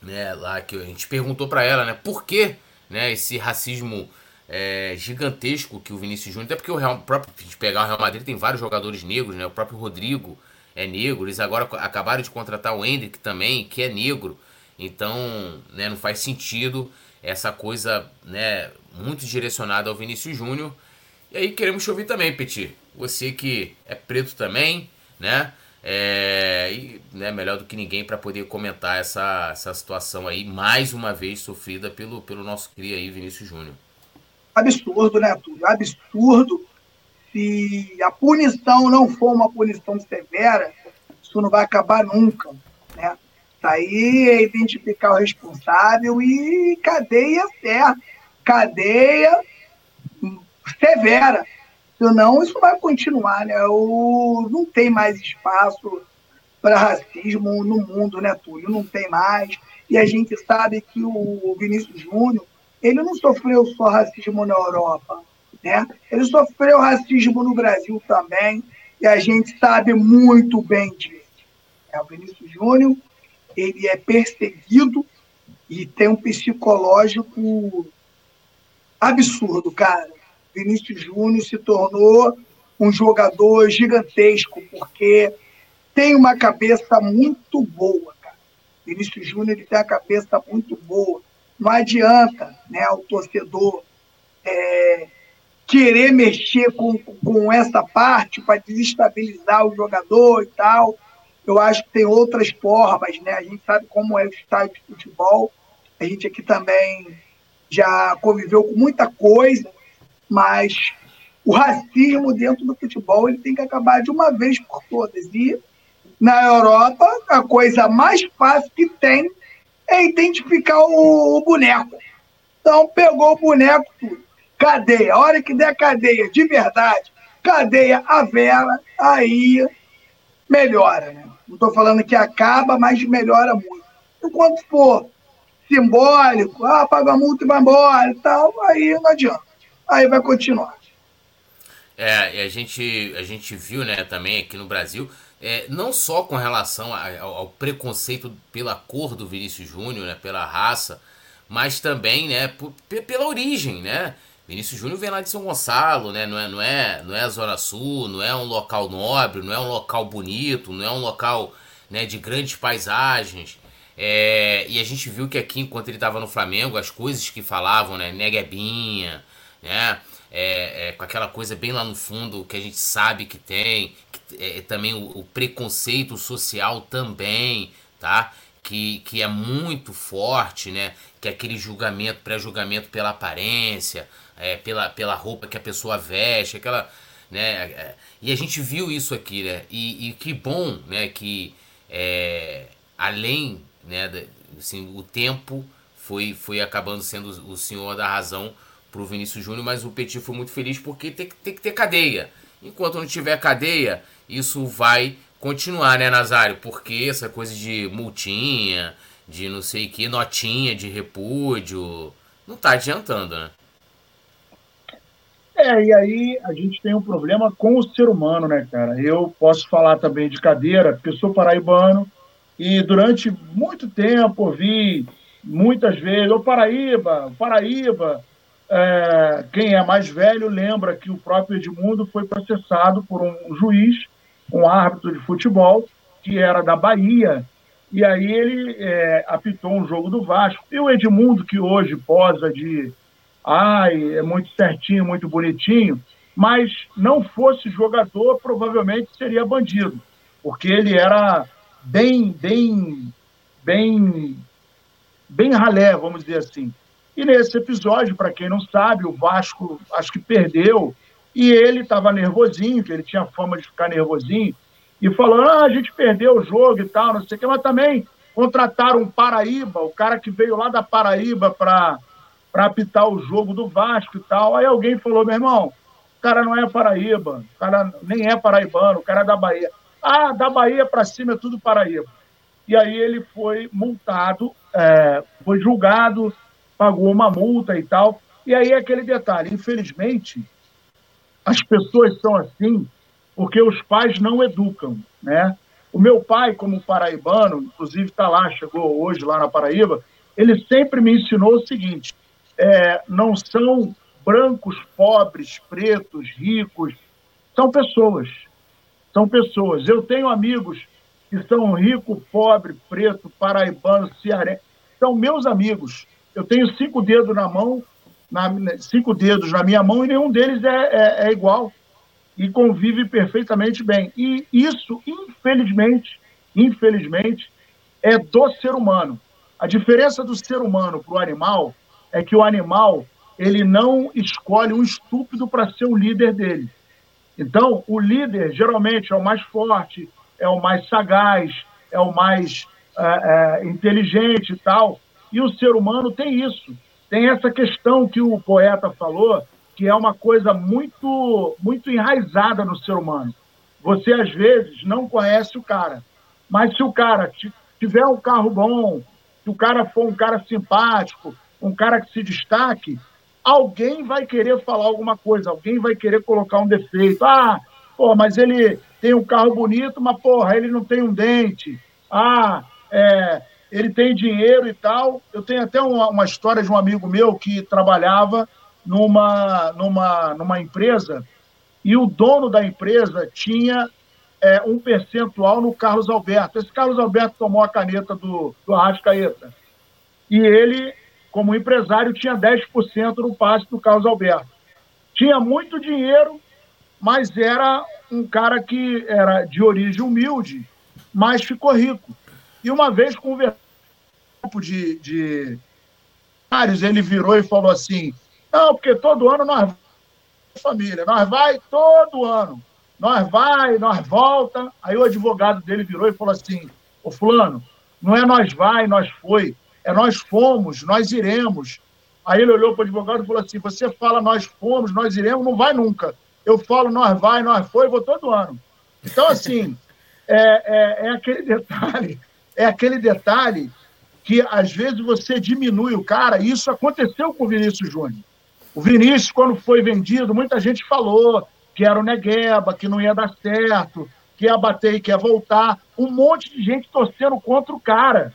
né, lá que a gente perguntou para ela, né, por que, né, esse racismo é, gigantesco que o Vinícius Júnior, até porque o Real, próprio, pegar o Real Madrid tem vários jogadores negros, né? O próprio Rodrigo é negro, eles agora acabaram de contratar o Hendrick também, que é negro. Então, né, não faz sentido essa coisa, né, muito direcionada ao Vinícius Júnior. E aí queremos te ouvir também, Petit. Você que é preto também, né? É, e né, melhor do que ninguém para poder comentar essa, essa situação aí, mais uma vez sofrida pelo, pelo nosso cria aí, Vinícius Júnior. Absurdo, né, Túlio? Absurdo. Se a punição não for uma punição severa, isso não vai acabar nunca, né? Isso aí é identificar o responsável e cadeia certa. Cadeia severa. Senão isso vai continuar, né? O, não tem mais espaço para racismo no mundo, né, Túlio? Não tem mais. E a gente sabe que o Vinícius Júnior, ele não sofreu só racismo na Europa, né? Ele sofreu racismo no Brasil também, e a gente sabe muito bem disso. É, o Vinícius Júnior, ele é perseguido e tem um psicológico absurdo, cara. Vinícius Júnior se tornou um jogador gigantesco, porque tem uma cabeça muito boa, cara. Vinícius Júnior ele tem a cabeça muito boa. Não adianta né, o torcedor é, querer mexer com, com essa parte para desestabilizar o jogador e tal. Eu acho que tem outras formas, né? A gente sabe como é o estádio de futebol. A gente aqui também já conviveu com muita coisa mas o racismo dentro do futebol ele tem que acabar de uma vez por todas. E na Europa, a coisa mais fácil que tem é identificar o, o boneco. Então, pegou o boneco. Cadeia. A hora que der cadeia de verdade, cadeia a vela, aí melhora. Né? Não estou falando que acaba, mas melhora muito. Enquanto for simbólico, ah, paga a multa e vai embora e tal, aí não adianta aí vai continuar. É, e a gente, a gente viu, né, também aqui no Brasil, é, não só com relação ao, ao, preconceito pela cor do Vinícius Júnior, né, pela raça, mas também, né, por, pela origem, né? Vinícius Júnior vem lá de São Gonçalo, né? Não é, não é, não é a Zona Sul, não é um local nobre, não é um local bonito, não é um local, né, de grandes paisagens. É, e a gente viu que aqui, enquanto ele estava no Flamengo, as coisas que falavam, né, neguebinha, né? É, é, com aquela coisa bem lá no fundo que a gente sabe que tem, que, é, também o, o, preconceito social também, tá? Que, que é muito forte, né? Que é aquele julgamento, pré-julgamento pela aparência, é, pela, pela roupa que a pessoa veste, aquela, né? É, e a gente viu isso aqui, né? E, e que bom, né? Que é, além, né? Assim, o tempo foi, foi acabando sendo o senhor da razão pro Vinícius Júnior, mas o Petit foi muito feliz porque tem, tem que ter cadeia. Enquanto não tiver cadeia, isso vai continuar, né, Nazário? Porque essa coisa de multinha, de não sei o que, notinha de repúdio, não tá adiantando, né? É, e aí a gente tem um problema com o ser humano, né, cara? Eu posso falar também de cadeira, porque sou paraibano e durante muito tempo ouvi muitas vezes, ô Paraíba, Paraíba. É, quem é mais velho lembra que o próprio Edmundo foi processado por um juiz, um árbitro de futebol, que era da Bahia, e aí ele é, apitou um jogo do Vasco. E o Edmundo, que hoje posa de ai, é muito certinho, muito bonitinho, mas não fosse jogador, provavelmente seria bandido, porque ele era bem, bem, bem, bem ralé, vamos dizer assim. E nesse episódio, para quem não sabe, o Vasco acho que perdeu e ele estava nervosinho, que ele tinha fama de ficar nervosinho, e falou: ah, a gente perdeu o jogo e tal, não sei o que, mas também contrataram um Paraíba, o cara que veio lá da Paraíba para apitar o jogo do Vasco e tal. Aí alguém falou, meu irmão, o cara não é Paraíba, o cara nem é paraibano, o cara é da Bahia. Ah, da Bahia para cima é tudo Paraíba. E aí ele foi multado, é, foi julgado, pagou uma multa e tal. E aí aquele detalhe, infelizmente, as pessoas são assim porque os pais não educam, né? O meu pai, como paraibano, inclusive está lá, chegou hoje lá na Paraíba, ele sempre me ensinou o seguinte: é, não são brancos, pobres, pretos, ricos, são pessoas. São pessoas. Eu tenho amigos que são rico, pobre, preto, paraibano, cearense. São meus amigos. Eu tenho cinco dedos na mão, na, cinco dedos na minha mão e nenhum deles é, é, é igual. E convive perfeitamente bem. E isso, infelizmente, infelizmente, é do ser humano. A diferença do ser humano para o animal é que o animal ele não escolhe um estúpido para ser o líder dele. Então, o líder geralmente é o mais forte, é o mais sagaz, é o mais é, é, inteligente e tal. E o ser humano tem isso. Tem essa questão que o poeta falou, que é uma coisa muito, muito enraizada no ser humano. Você, às vezes, não conhece o cara, mas se o cara tiver um carro bom, se o cara for um cara simpático, um cara que se destaque, alguém vai querer falar alguma coisa, alguém vai querer colocar um defeito. Ah, pô, mas ele tem um carro bonito, mas, porra, ele não tem um dente. Ah, é, ele tem dinheiro e tal. Eu tenho até uma, uma história de um amigo meu que trabalhava numa, numa, numa empresa e o dono da empresa tinha é, um percentual no Carlos Alberto. Esse Carlos Alberto tomou a caneta do, do Arrascaeta. E ele como empresário, tinha 10% no passe do Carlos Alberto. Tinha muito dinheiro, mas era um cara que era de origem humilde, mas ficou rico. E uma vez conversando de, de vários, ele virou e falou assim: não, porque todo ano nós família, nós vai todo ano, nós vai, nós volta. Aí o advogado dele virou e falou assim: ô fulano, não é nós vai, nós foi é nós fomos, nós iremos. Aí ele olhou para o advogado e falou assim: você fala nós fomos, nós iremos, não vai nunca. Eu falo nós vai, nós foi, vou todo ano. Então, assim, é, é, é aquele detalhe, é aquele detalhe que às vezes você diminui o cara, isso aconteceu com o Vinícius Júnior. O Vinícius, quando foi vendido, muita gente falou que era o Negueba, que não ia dar certo, que ia bater e que ia voltar. Um monte de gente torcendo contra o cara.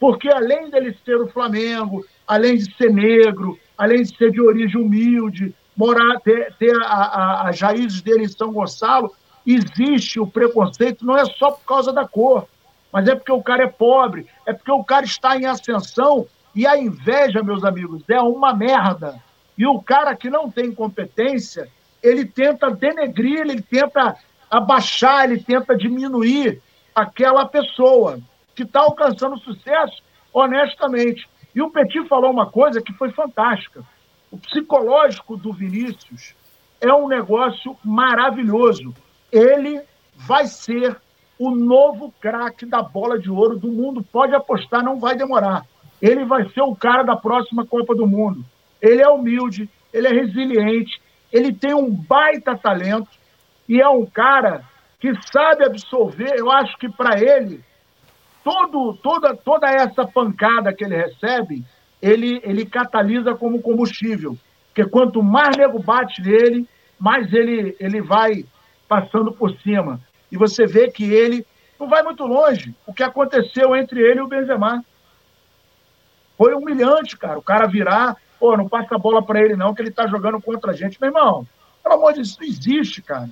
Porque além dele ser o Flamengo, além de ser negro, além de ser de origem humilde, morar, ter, ter as raízes dele em São Gonçalo, existe o preconceito, não é só por causa da cor, mas é porque o cara é pobre, é porque o cara está em ascensão e a inveja, meus amigos, é uma merda. E o cara que não tem competência, ele tenta denegrir, ele tenta abaixar, ele tenta diminuir aquela pessoa que está alcançando sucesso honestamente. E o Petit falou uma coisa que foi fantástica. O psicológico do Vinícius é um negócio maravilhoso. Ele vai ser o novo craque da bola de ouro do mundo. Pode apostar, não vai demorar. Ele vai ser o cara da próxima Copa do Mundo. Ele é humilde, ele é resiliente, ele tem um baita talento e é um cara que sabe absorver. Eu acho que para ele, todo, toda, toda essa pancada que ele recebe, ele, ele catalisa como combustível. Porque quanto mais nego bate nele, mais ele, ele vai passando por cima. E você vê que ele não vai muito longe. O que aconteceu entre ele e o Benzema. Foi humilhante, cara. O cara virar, pô, não passa a bola para ele não, que ele tá jogando contra a gente. Meu irmão, pelo amor de Deus, isso existe, cara.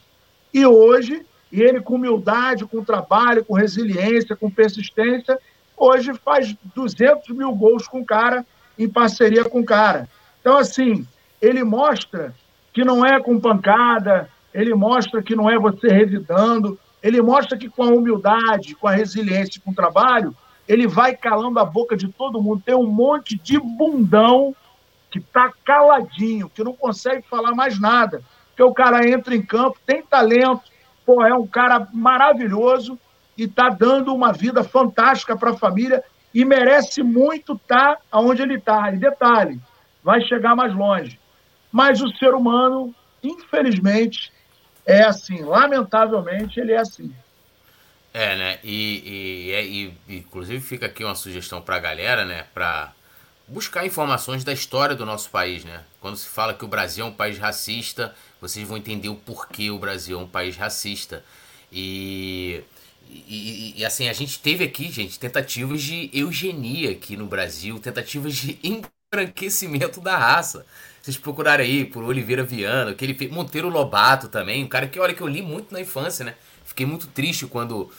E hoje, ele com humildade, com trabalho, com resiliência, com persistência, hoje faz 200 mil gols com o cara, em parceria com o cara. Então, assim, ele mostra que não é com pancada, ele mostra que não é você revidando, ele mostra que com a humildade, com a resiliência, com o trabalho, ele vai calando a boca de todo mundo. Tem um monte de bundão que está caladinho, que não consegue falar mais nada. Porque o cara entra em campo, tem talento, pô, é um cara maravilhoso e está dando uma vida fantástica para a família e merece muito estar tá onde ele está. E detalhe, vai chegar mais longe. Mas o ser humano, infelizmente, é assim. Lamentavelmente, ele é assim. É, né? E, e, e, inclusive fica aqui uma sugestão para a galera, né? Para buscar informações da história do nosso país, né? Quando se fala que o Brasil é um país racista, vocês vão entender o porquê o Brasil é um país racista. E, e, e, assim, a gente teve aqui, gente, tentativas de eugenia aqui no Brasil, tentativas de embranquecimento da raça. Vocês procurarem aí por Oliveira Viana, que ele fez. Monteiro Lobato também, um cara que, olha, que eu li muito na infância, né? Fiquei muito triste quando,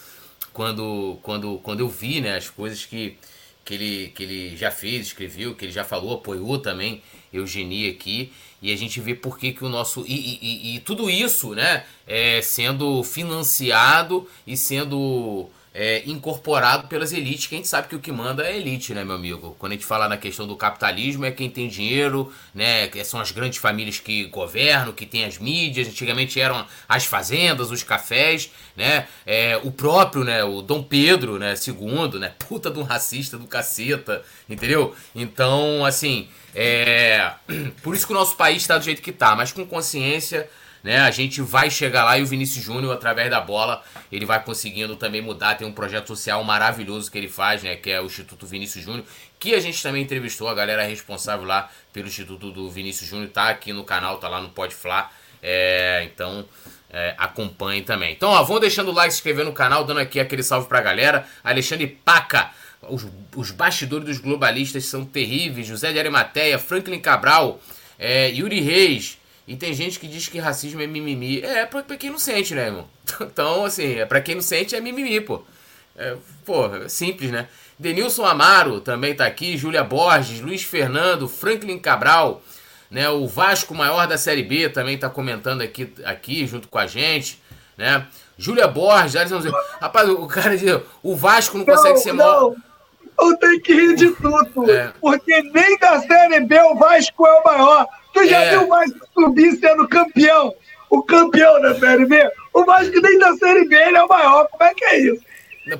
quando, quando, quando eu vi, né, as coisas que, que, ele, que ele já fez, escreveu, que ele já falou, apoiou também eugenia aqui. E a gente vê por que, que o nosso. E, e, e tudo isso, né? É, sendo financiado e sendo é, incorporado pelas elites, que a gente sabe que o que manda é a elite, né, meu amigo? Quando a gente fala na questão do capitalismo, é quem tem dinheiro, né? São as grandes famílias que governam, que tem as mídias. Antigamente eram as fazendas, os cafés, né? É, o próprio, né? O Dom Pedro, né? Segundo, né? Puta de um racista do caceta, entendeu? Então, assim, é... por isso que o nosso país está do jeito que tá, mas com consciência né? A gente vai chegar lá e o Vinícius Júnior, através da bola, ele vai conseguindo também mudar. Tem um projeto social maravilhoso que ele faz, né? Que é o Instituto Vinícius Júnior, que a gente também entrevistou, a galera responsável lá pelo Instituto do Vinícius Júnior, tá aqui no canal, tá lá no Pode. É, então, é, acompanhe também. Então, ó, vão deixando o like, se inscrever no canal, dando aqui aquele salve pra galera. Alexandre Paca, os, os bastidores dos globalistas são terríveis. José de Arimateia, Franklin Cabral, é, Yuri Reis, e tem gente que diz que racismo é mimimi. É, pra, pra quem não sente, né, irmão? Então, assim, é pra quem não sente é mimimi, pô. É, pô, é simples, né? Denilson Amaro também tá aqui, Júlia Borges, Luiz Fernando, Franklin Cabral, né? O Vasco maior da Série B também tá comentando aqui, aqui junto com a gente, né? Júlia Borges, Alisson, rapaz, o cara diz, o Vasco não, não consegue ser maior. Eu tenho que rir de tudo, é. porque nem da Série B o Vasco é o maior. Tu já é. viu o Vasco subir sendo campeão? O campeão da Série B? O Vasco nem da Série B ele é o maior. Como é que é isso?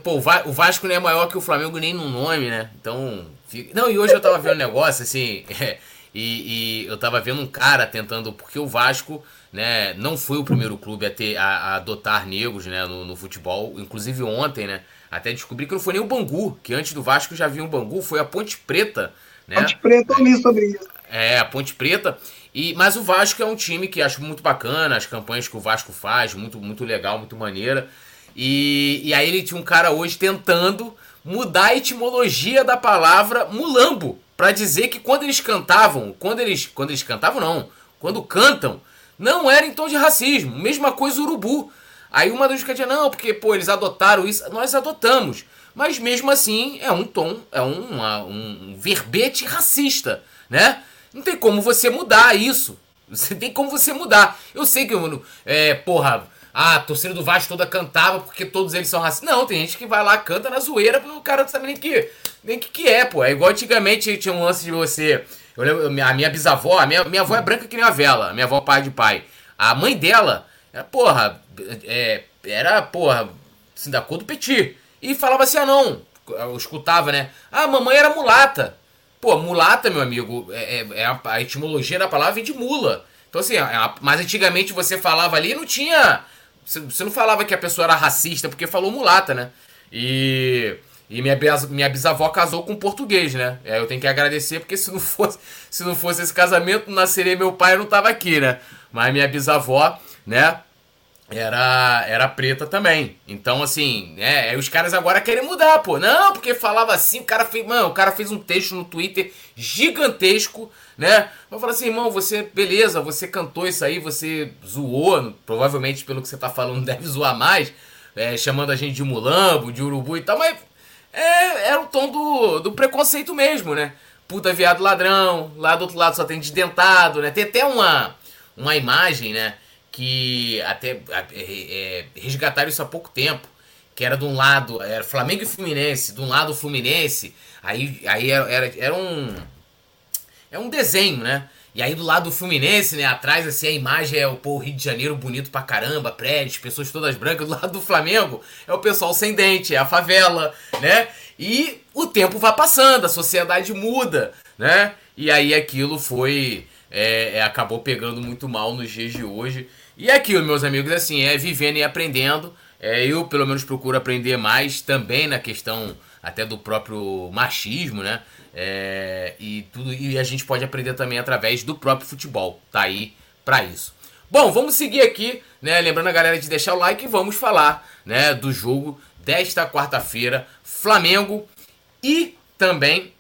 Pô, o Vasco não é maior que o Flamengo nem no nome, né? Então. Não, e hoje eu tava vendo um negócio assim. É, e, e, eu tava vendo um cara tentando. Porque o Vasco. Né, não foi o primeiro clube a, ter, a, a adotar negros né, no, no, futebol. Inclusive ontem, né? Até descobri que não foi nem o Bangu, que antes do Vasco já havia um Bangu, foi a Ponte Preta. Né? Ponte Preta, eu li sobre isso. É, a Ponte Preta. E, mas o Vasco é um time que acho muito bacana, as campanhas que o Vasco faz, muito, muito legal, muito maneira. E, e aí ele tinha um cara hoje tentando mudar a etimologia da palavra mulambo, para dizer que quando eles cantavam, quando eles, quando eles cantavam não, quando cantam, não era em tom de racismo, mesma coisa urubu. Aí uma das dizia, não, porque pô, eles adotaram isso, nós adotamos. Mas mesmo assim é um tom, é um, um verbete racista, né? Não tem como você mudar isso. Você tem como você mudar. Eu sei que, é, porra, a torcida do Vasco toda cantava porque todos eles são racistas. Não, tem gente que vai lá, canta na zoeira, porque o cara não sabe nem que, nem que, que é, pô. É igual antigamente tinha um lance de você. Eu lembro, a minha bisavó, a minha, minha avó é branca que nem a vela, minha avó pai de pai. A mãe dela, era, porra, é, era, porra, assim, da cor do petit. E falava assim, ah não, eu escutava, né? Ah, a mamãe era mulata. Pô, mulata, meu amigo, é, é, é a, a, etimologia da palavra de mula. Então, assim, é, mas antigamente você falava ali não tinha você não falava que a pessoa era racista porque falou mulata, né? E. E minha, minha bisavó casou com um português, né? É, eu tenho que agradecer, porque se não fosse, se não fosse esse casamento, não nasceria meu pai, eu não tava aqui, né? Mas minha bisavó, né? Era, era preta também. Então, assim, é, os caras agora querem mudar, pô. Não, porque falava assim, o cara fez. Mano, o cara fez um texto no Twitter gigantesco, né? Eu falei assim, irmão, você, beleza, você cantou isso aí, você zoou, provavelmente pelo que você tá falando, deve zoar mais, é, chamando a gente de mulambo, de urubu e tal, mas é, era o tom do, do preconceito mesmo, né? Puta viado ladrão, lá do outro lado só tem desdentado, né? Tem até uma, uma imagem, né? Que até é, é, resgataram isso há pouco tempo. Que era de um lado, era Flamengo e Fluminense, de um lado o Fluminense, aí, aí era, era, era um. É um desenho, né? E aí do lado do Fluminense, né, atrás assim a imagem é o, Rio de Janeiro bonito pra caramba, prédios, pessoas todas brancas. Do lado do Flamengo é o pessoal sem dente, é a favela, né? E o tempo vai passando, a sociedade muda, né? E aí aquilo foi é, é, acabou pegando muito mal nos dias de hoje. E aquilo, meus amigos, assim, é vivendo e aprendendo. É, eu, pelo menos, procuro aprender mais também na questão até do próprio machismo, né? É, e tudo e a gente pode aprender também através do próprio futebol. Tá aí para isso. Bom, vamos seguir aqui, né? Lembrando a galera de deixar o like e vamos falar, né, do jogo desta quarta-feira, Flamengo e também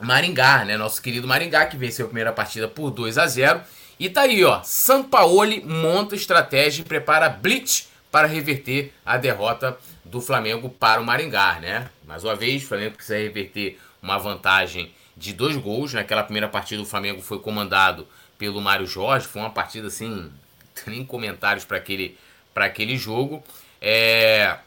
Maringá, né? Nosso querido Maringá que venceu a primeira partida por 2 a 0. E tá aí, ó, Sampaoli monta estratégia e prepara blitz para reverter a derrota do Flamengo para o Maringá, né? Mais uma vez, o Flamengo precisa reverter uma vantagem de dois gols. Naquela primeira partida, o Flamengo foi comandado pelo Mário Jorge. Foi uma partida assim, nem comentários para aquele, aquele jogo. É...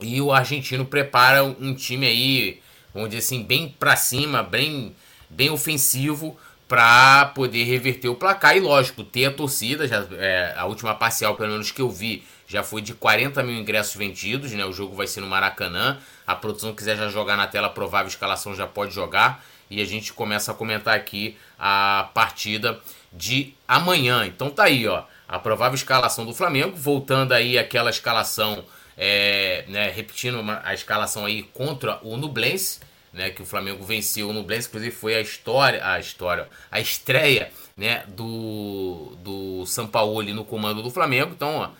E o argentino prepara um time aí, vamos dizer assim, bem para cima, bem, bem ofensivo para poder reverter o placar. E lógico, ter a torcida, já, é, a última parcial, pelo menos que eu vi, já foi de 40 mil ingressos vendidos, né? O jogo vai ser no Maracanã. A produção quiser já jogar na tela provável escalação já pode jogar. E a gente começa a comentar aqui a partida de amanhã. Então tá aí, ó. A provável escalação do Flamengo, voltando aí aquela escalação, é, né, repetindo a escalação aí contra o Nublense, né, que o Flamengo venceu o Nublense, inclusive foi a história, a história, a estreia, né, do do Sampaoli no comando do Flamengo. Então, ó,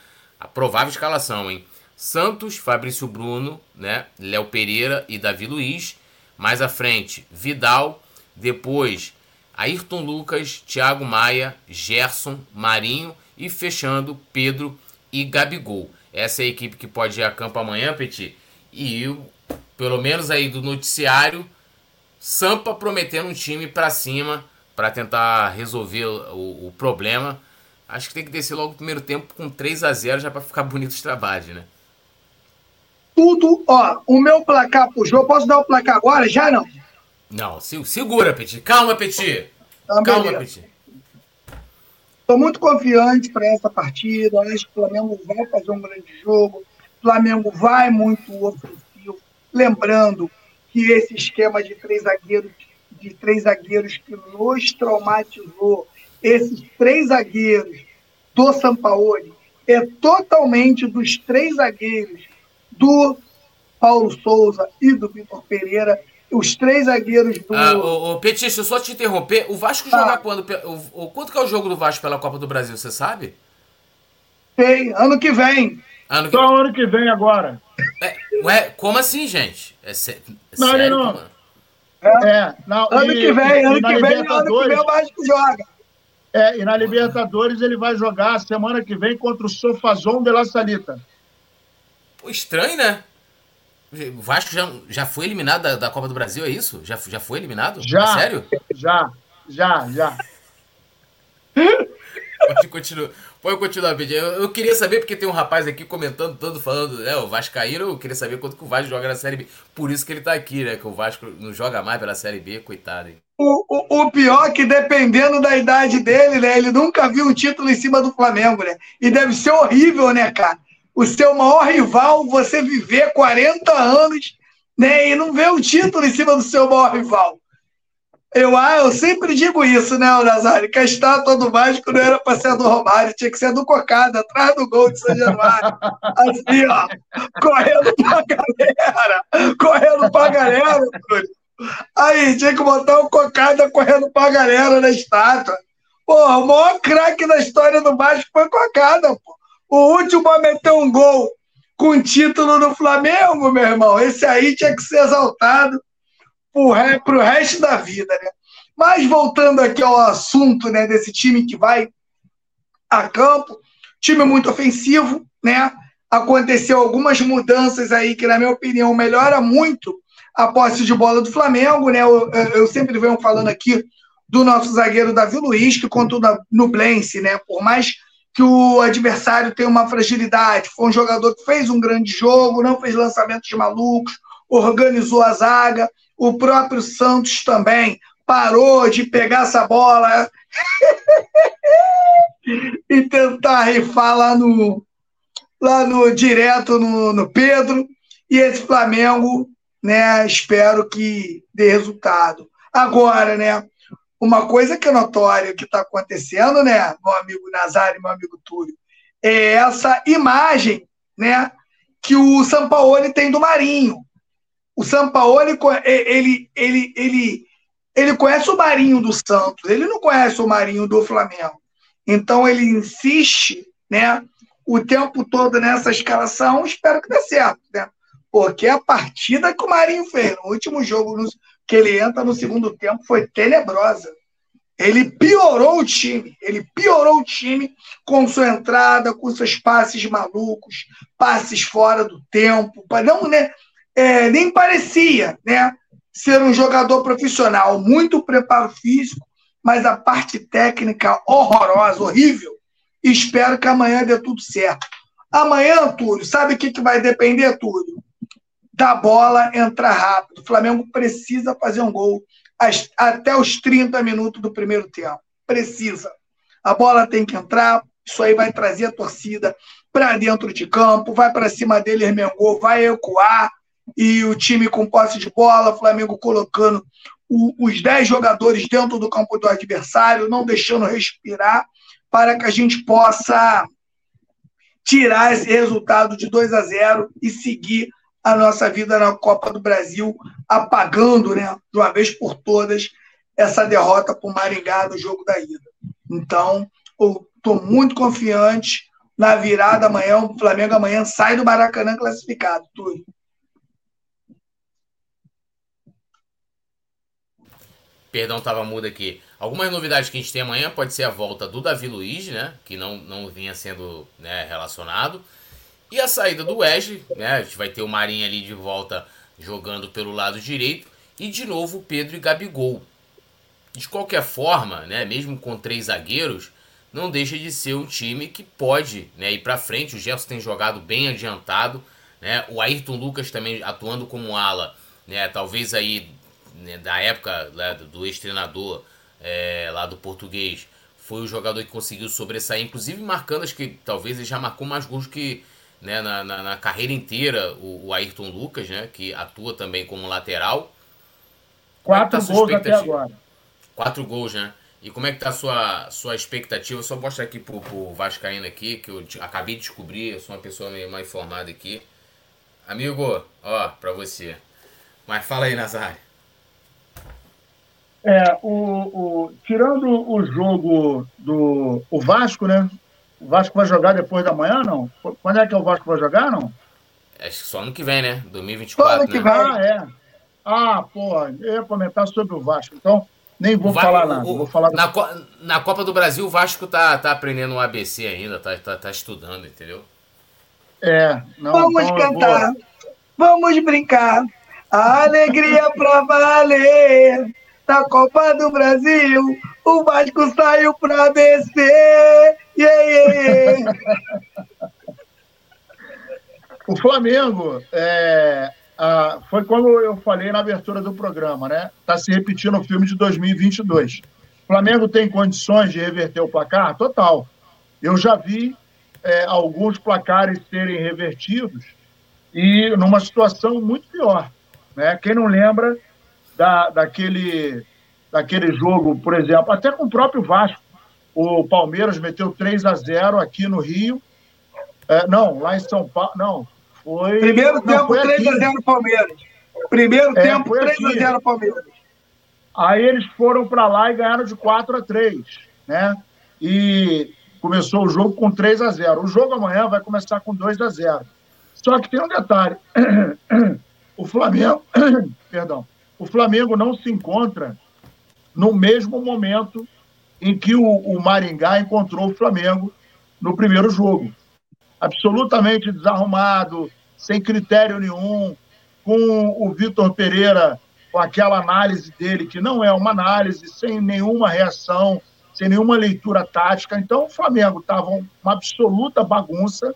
a provável escalação, hein? Santos, Fabrício Bruno, né? Léo Pereira e Davi Luiz. Mais à frente, Vidal. Depois, Ayrton Lucas, Thiago Maia, Gerson, Marinho e fechando Pedro e Gabigol. Essa é a equipe que pode ir a campo amanhã, Petit. E pelo menos aí do noticiário, Sampa prometendo um time para cima para tentar resolver o, o problema Acho que tem que descer logo no primeiro tempo com 3 a 0 já para ficar bonito os trabalhos, né? Tudo, ó, o meu placar pro jogo, posso dar o placar agora? Já não? Não, segura, Petit. Calma, Petit. Então, Calma, beleza. Petit. Estou muito confiante para essa partida. Acho que o Flamengo vai fazer um grande jogo. O Flamengo vai muito ofensivo. Lembrando que esse esquema de três zagueiros, de três zagueiros que nos traumatizou esses três zagueiros do Sampaoli é totalmente dos três zagueiros do Paulo Souza e do Vitor Pereira, os três zagueiros do. Ah, o, o Petista, só te interromper, o Vasco ah. joga quando? O, o, quanto que é o jogo do Vasco pela Copa do Brasil, você sabe? Sei, ano que vem. Ano que... Só ano que vem agora. É, ué, como assim, gente? É, sé... é não, sério? Não, não. É, é, não. Ano e, que vem, ano que vem, ano que vem o Vasco joga. É, e na Libertadores ele vai jogar semana que vem contra o Sofazon de La Salita. Pô, estranho, né? O Vasco já, já foi eliminado da, da, Copa do Brasil, é isso? Já, já foi eliminado? Já. É sério? Já, já, já. Pode continuar, pode continuar, Pedro. Eu, eu, queria saber, porque tem um rapaz aqui comentando, todo falando, né? O Vascaíno, eu queria saber quanto que o Vasco joga na Série B. Por isso que ele tá aqui, né? Que o Vasco não joga mais pela Série B, coitado. Hein? O, o, o, pior é que, dependendo da idade dele, né? Ele nunca viu um título em cima do Flamengo, né? E deve ser horrível, né, cara? O seu maior rival, você viver 40 anos, né? E não ver um título em cima do seu maior rival. Eu, ah, eu sempre digo isso, né, Nazário? Que a estátua do Vasco não era para ser do Romário, tinha que ser do Cocada, atrás do gol de São Januário. Assim, ó, correndo pra galera, correndo pra galera, Túlio. Aí, tinha que botar o Cocada correndo pra galera na estátua. Porra, o maior craque da história do Vasco foi Cocada, pô. O último a meter um gol com título no Flamengo, meu irmão. Esse aí tinha que ser exaltado para o resto da vida, né? Mas voltando aqui ao assunto né, desse time que vai a campo, time muito ofensivo, né? Aconteceu algumas mudanças aí que, na minha opinião, melhora muito a posse de bola do Flamengo, né? Eu, eu sempre venho falando aqui do nosso zagueiro Davi Luiz, que contou no Blense, né? Por mais que o adversário tenha uma fragilidade, foi um jogador que fez um grande jogo, não fez lançamentos malucos, organizou a zaga, o próprio Santos também parou de pegar essa bola e tentar rifar lá no, lá no direto no, no Pedro. E esse Flamengo, né, espero que dê resultado. Agora, né, uma coisa que é notória que está acontecendo, né, meu amigo Nazário, meu amigo Túlio, é essa imagem, né, que o Sampaoli tem do Marinho. O Sampaoli, ele, ele, ele, ele conhece o Marinho do Santos, ele não conhece o Marinho do Flamengo. Então ele insiste, né, o tempo todo nessa escalação, espero que dê certo, né? Porque a partida que o Marinho fez no último jogo no, que ele entra no segundo tempo foi tenebrosa. Ele piorou o time, ele piorou o time com sua entrada, com seus passes malucos, passes fora do tempo, não, né, é, nem parecia né, ser um jogador profissional, muito preparo físico, mas a parte técnica horrorosa, horrível. Espero que amanhã dê tudo certo. Amanhã, Túlio, sabe o que, que vai depender, Túlio? Da bola entrar rápido. O Flamengo precisa fazer um gol até os 30 minutos do primeiro tempo. Precisa. A bola tem que entrar, isso aí vai trazer a torcida para dentro de campo, vai para cima dele, Hermengol, vai ecoar, e o time com posse de bola, Flamengo colocando o, os 10 jogadores dentro do campo do adversário, não deixando respirar, para que a gente possa tirar esse resultado de 2 a 0 e seguir a nossa vida na Copa do Brasil, apagando, né, de uma vez por todas, essa derrota para o Maringá no jogo da ida. Então, estou muito confiante na virada amanhã. O Flamengo amanhã sai do Maracanã classificado, tudo. Perdão, tava mudo aqui. Algumas novidades que a gente tem amanhã pode ser a volta do Davi Luiz, né? Que não, não vinha sendo né, relacionado. E a saída do Wesley, né? A gente vai ter o Marinho ali de volta jogando pelo lado direito. E de novo o Pedro e Gabigol. De qualquer forma, né? Mesmo com três zagueiros, não deixa de ser um time que pode né, ir para frente. O Gerson tem jogado bem adiantado. Né? O Ayrton Lucas também atuando como ala. Né? Talvez aí né, da época né, do ex-treinador é, lá do português, foi o jogador que conseguiu sobressair, inclusive marcando, acho que talvez ele já marcou mais gols que né, na, na, na, carreira inteira o, o, Ayrton Lucas, né, que atua também como lateral. Quatro tá gols até agora. Quatro gols, né? E como é que tá a sua, sua expectativa? Só mostrar aqui pro, pro Vascaíno aqui, que eu acabei de descobrir, eu sou uma pessoa meio mal informada aqui. Amigo, ó, pra você. Mas fala aí, Nazário. É, o, o, tirando o jogo do o Vasco, né? O Vasco vai jogar depois da manhã, não? Quando é que o Vasco vai jogar, não? Acho que só ano que vem, né? 2024, ano que né? vem. Ah, é. Ah, pô, eu ia comentar sobre o Vasco. Então, nem vou Va falar nada. O, vou falar na, Co na Copa do Brasil, o Vasco tá, tá aprendendo o ABC ainda, tá, tá, tá estudando, entendeu? É. Não, Vamos então cantar. Vou... Vamos brincar. A alegria pra valer na Copa do Brasil, o Vasco saiu para descer. Yeah, yeah. o Flamengo, é, a, foi como eu falei na abertura do programa, né? Está se repetindo o filme de 2022. O Flamengo tem condições de reverter o placar? Total. Eu já vi é, alguns placares serem revertidos e numa situação muito pior. Né? Quem não lembra da, daquele daquele jogo, por exemplo, até com o próprio Vasco. O Palmeiras meteu 3 a 0 aqui no Rio. É, não, lá em São Paulo. Não, foi. Primeiro não, tempo, 3 a 0 Palmeiras. Primeiro é, tempo, 3 aqui. a 0 Palmeiras. Aí eles foram para lá e ganharam de 4 a 3, né? E começou o jogo com 3 a 0. O jogo amanhã vai começar com 2 a 0. Só que tem um detalhe. O Flamengo, perdão, o Flamengo não se encontra no mesmo momento em que o, o Maringá encontrou o Flamengo no primeiro jogo. Absolutamente desarrumado, sem critério nenhum, com o Vitor Pereira com aquela análise dele, que não é uma análise, sem nenhuma reação, sem nenhuma leitura tática. Então, o Flamengo estava uma absoluta bagunça,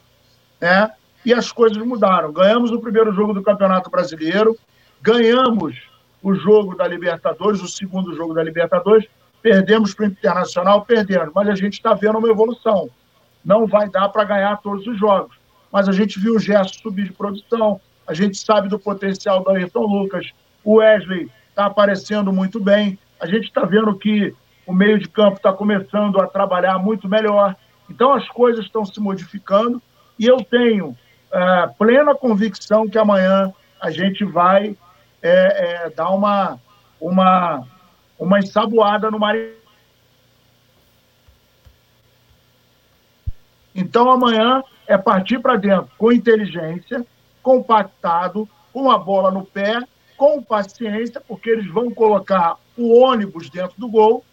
né? E as coisas mudaram. Ganhamos o primeiro jogo do Campeonato Brasileiro, ganhamos o jogo da Libertadores, o segundo jogo da Libertadores, perdemos para o Internacional, perdemos, mas a gente está vendo uma evolução. Não vai dar para ganhar todos os jogos, mas a gente viu o gesto subir de produção, a gente sabe do potencial do Ayrton Lucas, o Wesley está aparecendo muito bem, a gente está vendo que o meio de campo está começando a trabalhar muito melhor. Então as coisas estão se modificando. E eu tenho é, plena convicção que amanhã a gente vai é, é, dar uma, uma, uma ensaboada no Maringá. Então amanhã é partir para dentro com inteligência, compactado, com a bola no pé, com paciência, porque eles vão colocar o ônibus dentro do gol,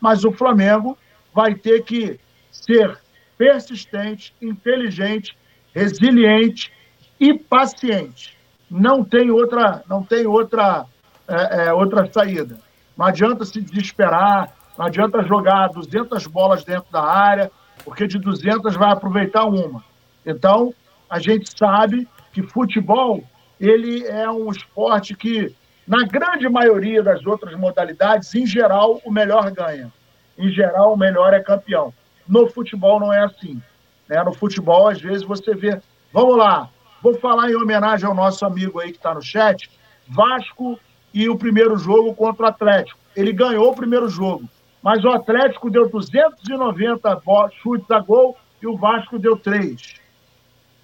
mas o Flamengo vai ter que ser persistente, inteligente, resiliente e paciente. Não tem outra, não tem outra, é, é, outra saída. Não adianta se desesperar, não adianta jogar 200 bolas dentro da área, porque de 200 vai aproveitar uma. Então, a gente sabe que futebol ele é um esporte que, na grande maioria das outras modalidades, em geral, o melhor ganha. Em geral, o melhor é campeão. No futebol não é assim. Né? No futebol, às vezes, você vê. Vamos lá, vou falar em homenagem ao nosso amigo aí que está no chat. Vasco e o primeiro jogo contra o Atlético. Ele ganhou o primeiro jogo, mas o Atlético deu 290 chutes a gol e o Vasco deu 3.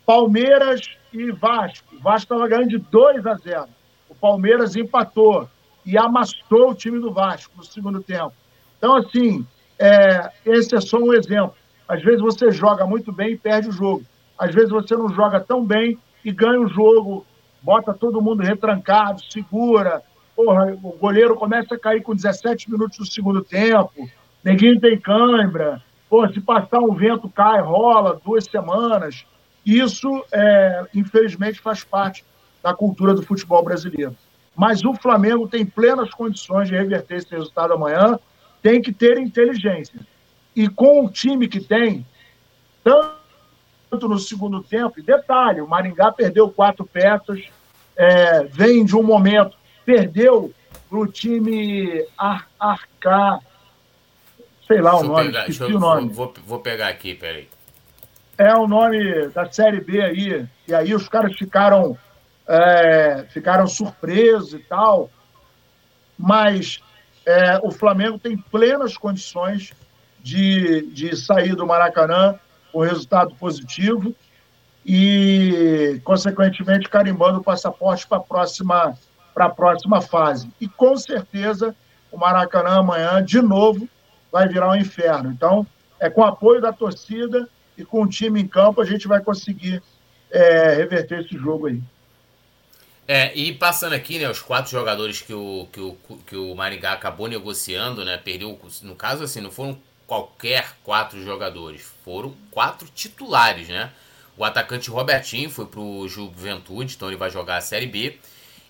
Palmeiras e Vasco. O Vasco estava ganhando de 2 a 0. O Palmeiras empatou e amassou o time do Vasco no segundo tempo. Então, assim, é, esse é só um exemplo. Às vezes você joga muito bem e perde o jogo. Às vezes você não joga tão bem e ganha o jogo, bota todo mundo retrancado, segura. Porra, o goleiro começa a cair com 17 minutos do segundo tempo, ninguém tem cãibra. Porra, se passar um vento, cai, rola, duas semanas. Isso, é, infelizmente, faz parte da cultura do futebol brasileiro. Mas o Flamengo tem plenas condições de reverter esse resultado amanhã, tem que ter inteligência. E com o time que tem, tanto no segundo tempo, e detalhe, o Maringá perdeu quatro peças, é, vem de um momento, perdeu para o time Ar Arcar, sei lá deixa o nome, pegar, eu, o nome. Vou, vou pegar aqui, peraí. É o nome da Série B aí, e aí os caras ficaram, é, ficaram surpresos e tal, mas é, o Flamengo tem plenas condições de, de sair do Maracanã com resultado positivo e, consequentemente, carimbando o passaporte para a próxima, próxima fase. E, com certeza, o Maracanã amanhã, de novo, vai virar um inferno. Então, é com o apoio da torcida e com o time em campo a gente vai conseguir é, reverter esse jogo aí. É, e passando aqui, né, os quatro jogadores que o, que o, que o Maringá acabou negociando, né, perdeu, no caso assim, não foram qualquer quatro jogadores, foram quatro titulares, né? O atacante Robertinho foi pro Juventude, então ele vai jogar a Série B.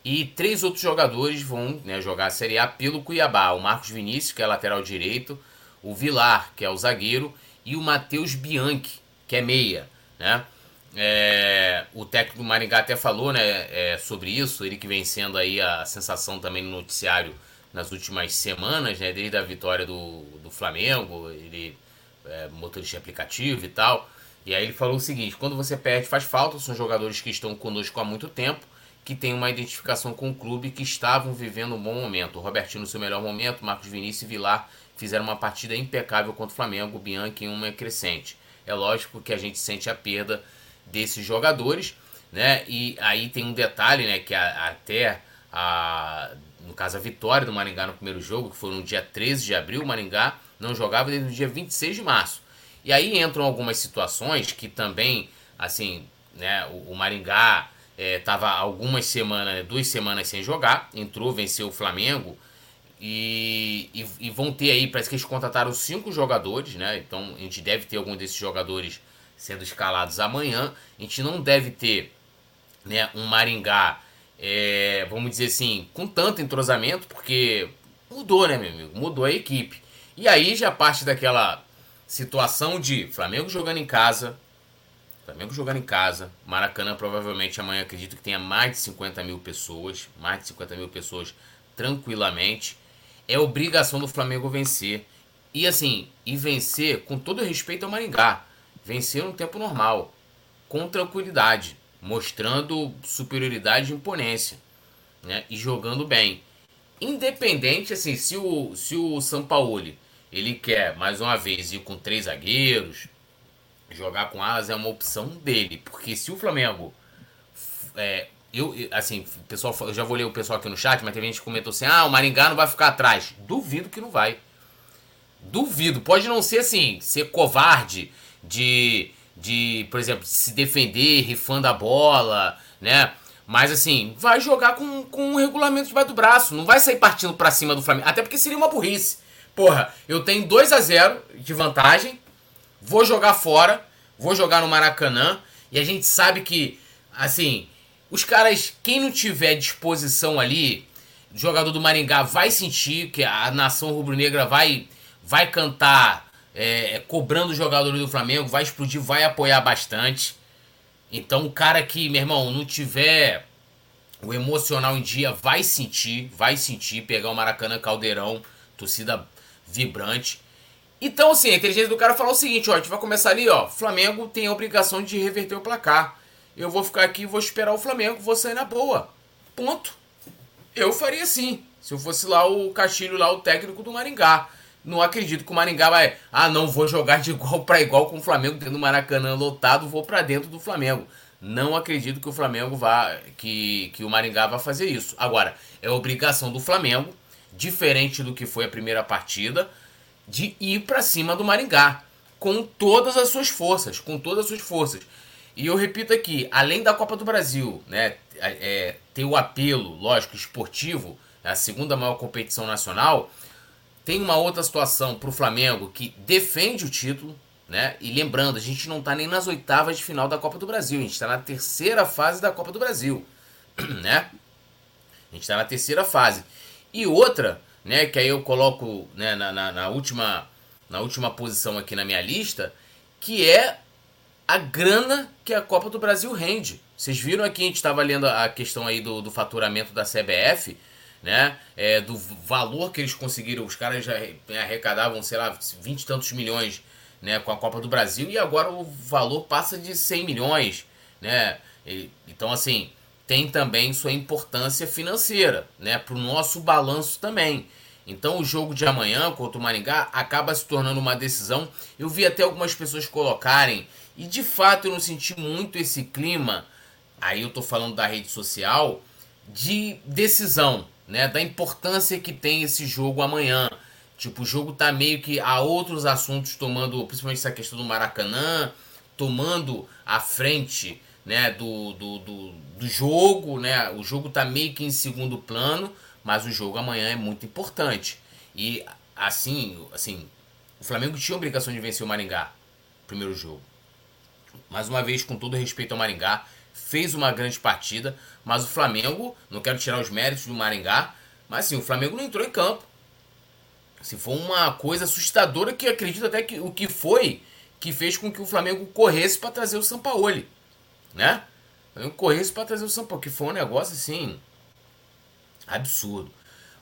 E três outros jogadores vão né, jogar a Série A pelo Cuiabá. O Marcos Vinícius, que é lateral direito, o Vilar, que é o zagueiro, e o Matheus Bianchi, que é meia, né? É, o técnico do Maringá até falou né, é, sobre isso, ele que vem sendo aí a sensação também no noticiário nas últimas semanas, né, desde a vitória do, do Flamengo, ele é motorista aplicativo e tal. E aí ele falou o seguinte: quando você perde, faz falta, são jogadores que estão conosco há muito tempo que têm uma identificação com o clube que estavam vivendo um bom momento. O Robertinho no seu melhor momento, Marcos Vinícius e Vilar fizeram uma partida impecável contra o Flamengo, Bianchi em uma crescente. É lógico que a gente sente a perda desses jogadores, né? E aí tem um detalhe, né, que a, até a no caso a vitória do Maringá no primeiro jogo, que foi no dia 13 de abril, o Maringá não jogava desde o dia 26 de março. E aí entram algumas situações que também, assim, né, o, o Maringá estava é, algumas semanas, duas semanas sem jogar, entrou, venceu o Flamengo e, e, e, vão ter aí, parece que eles contrataram cinco jogadores, né? Então a gente deve ter algum desses jogadores sendo escalados amanhã. A gente não deve ter né, um Maringá, é, vamos dizer assim, com tanto entrosamento, porque mudou, né, meu amigo? Mudou a equipe. E aí já parte daquela situação de Flamengo jogando em casa, Flamengo jogando em casa. Maracanã provavelmente amanhã acredito que tenha mais de 50 mil pessoas. Mais de 50 mil pessoas tranquilamente. É obrigação do Flamengo vencer. E assim, e vencer com todo respeito ao Maringá. Vencer no tempo normal. Com tranquilidade. Mostrando superioridade e imponência. Né? E jogando bem. Independente, assim, se o, se o Sampaoli ele quer mais uma vez ir com três zagueiros, jogar com alas é uma opção dele. Porque se o Flamengo. É, eu, assim, pessoal, eu já vou ler o pessoal aqui no chat, mas tem gente que comentou assim: ah, o Maringá não vai ficar atrás. Duvido que não vai. Duvido. Pode não ser assim, ser covarde de, de por exemplo, se defender, rifando a bola, né? Mas assim, vai jogar com, com um regulamento debaixo do braço. Não vai sair partindo para cima do Flamengo. Até porque seria uma burrice. Porra, eu tenho 2 a 0 de vantagem vou jogar fora, vou jogar no Maracanã, e a gente sabe que, assim, os caras, quem não tiver disposição ali, jogador do Maringá vai sentir que a nação rubro-negra vai, vai cantar é, cobrando os jogadores do Flamengo, vai explodir, vai apoiar bastante. Então o cara que, meu irmão, não tiver o emocional em dia, vai sentir, vai sentir, pegar o Maracanã Caldeirão, torcida vibrante. Então, assim, a inteligência do cara falar o seguinte, ó, a gente vai começar ali, ó, Flamengo tem a obrigação de reverter o placar. Eu vou ficar aqui, vou esperar o Flamengo, vou sair na boa. Ponto. Eu faria assim, se eu fosse lá o Castilho, lá o técnico do Maringá. Não acredito que o Maringá vai, ah, não vou jogar de igual para igual com o Flamengo dentro do Maracanã lotado, vou para dentro do Flamengo. Não acredito que o Flamengo vá, que, que o Maringá vá fazer isso. Agora, é obrigação do Flamengo, diferente do que foi a primeira partida de ir para cima do Maringá com todas as suas forças, com todas as suas forças. E eu repito aqui, além da Copa do Brasil, né, é, é ter o apelo, lógico, esportivo, a segunda maior competição nacional, tem uma outra situação para o Flamengo que defende o título, né? E lembrando, a gente não está nem nas oitavas de final da Copa do Brasil, a gente está na terceira fase da Copa do Brasil, né? A gente está na terceira fase. E outra, né? Que aí eu coloco né, na, na, na, última, na última posição aqui na minha lista, que é a grana que a Copa do Brasil rende. Vocês viram aqui, a gente estava lendo a questão aí do, do faturamento da CBF, né? É, do valor que eles conseguiram. Os caras já arrecadavam, sei lá, 20 e tantos milhões né, com a Copa do Brasil e agora o valor passa de 100 milhões, né? E, então, assim, tem também sua importância financeira, né, para o nosso balanço também. Então o jogo de amanhã contra o Maringá acaba se tornando uma decisão. Eu vi até algumas pessoas colocarem, e de fato eu não senti muito esse clima, aí eu tô falando da rede social, de decisão, né? Da importância que tem esse jogo amanhã. Tipo, o jogo tá meio que a outros assuntos tomando, principalmente essa questão do Maracanã, tomando a frente né, do, do, do, do, jogo, né? O jogo tá meio que em segundo plano, mas o jogo amanhã é muito importante. E assim, assim, o Flamengo tinha a obrigação de vencer o Maringá, primeiro jogo. Mais uma vez, com todo respeito ao Maringá, fez uma grande partida, mas o Flamengo, não quero tirar os méritos do Maringá, mas assim, o Flamengo não entrou em campo. Se foi uma coisa assustadora que acredito até que o que foi que fez com que o Flamengo corresse para trazer o Sampaoli né? Eu corresse para trazer o São Paulo, que foi um negócio assim absurdo.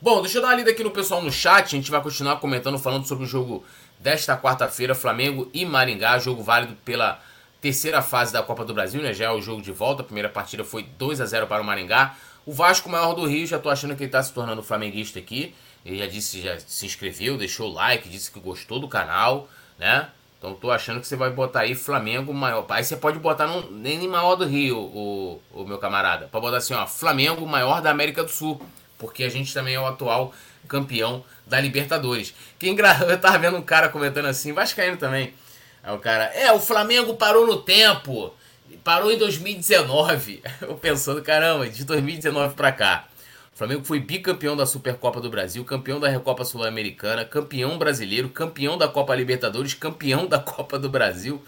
Bom, deixa eu dar uma lida aqui no pessoal no chat. A gente vai continuar comentando, falando sobre o jogo desta quarta-feira, Flamengo e Maringá, jogo válido pela terceira fase da Copa do Brasil, né? Já é o jogo de volta. A primeira partida foi 2 a 0 para o Maringá. O Vasco, maior do Rio, já tô achando que ele tá se tornando flamenguista aqui. Ele já disse, já se inscreveu, deixou o like, disse que gostou do canal, né? Então tô achando que você vai botar aí Flamengo maior. Aí você pode botar no, nem maior do Rio, o, o meu camarada. Pode botar assim, ó, Flamengo maior da América do Sul. Porque a gente também é o atual campeão da Libertadores. Que engraçado, eu tava vendo um cara comentando assim, Vascaíno também. Aí o cara, é, o Flamengo parou no tempo. Parou em 2019. Eu pensando, caramba, de 2019 pra cá. O Flamengo foi bicampeão da Supercopa do Brasil, campeão da Recopa Sul-Americana, campeão brasileiro, campeão da Copa Libertadores, campeão da Copa do Brasil.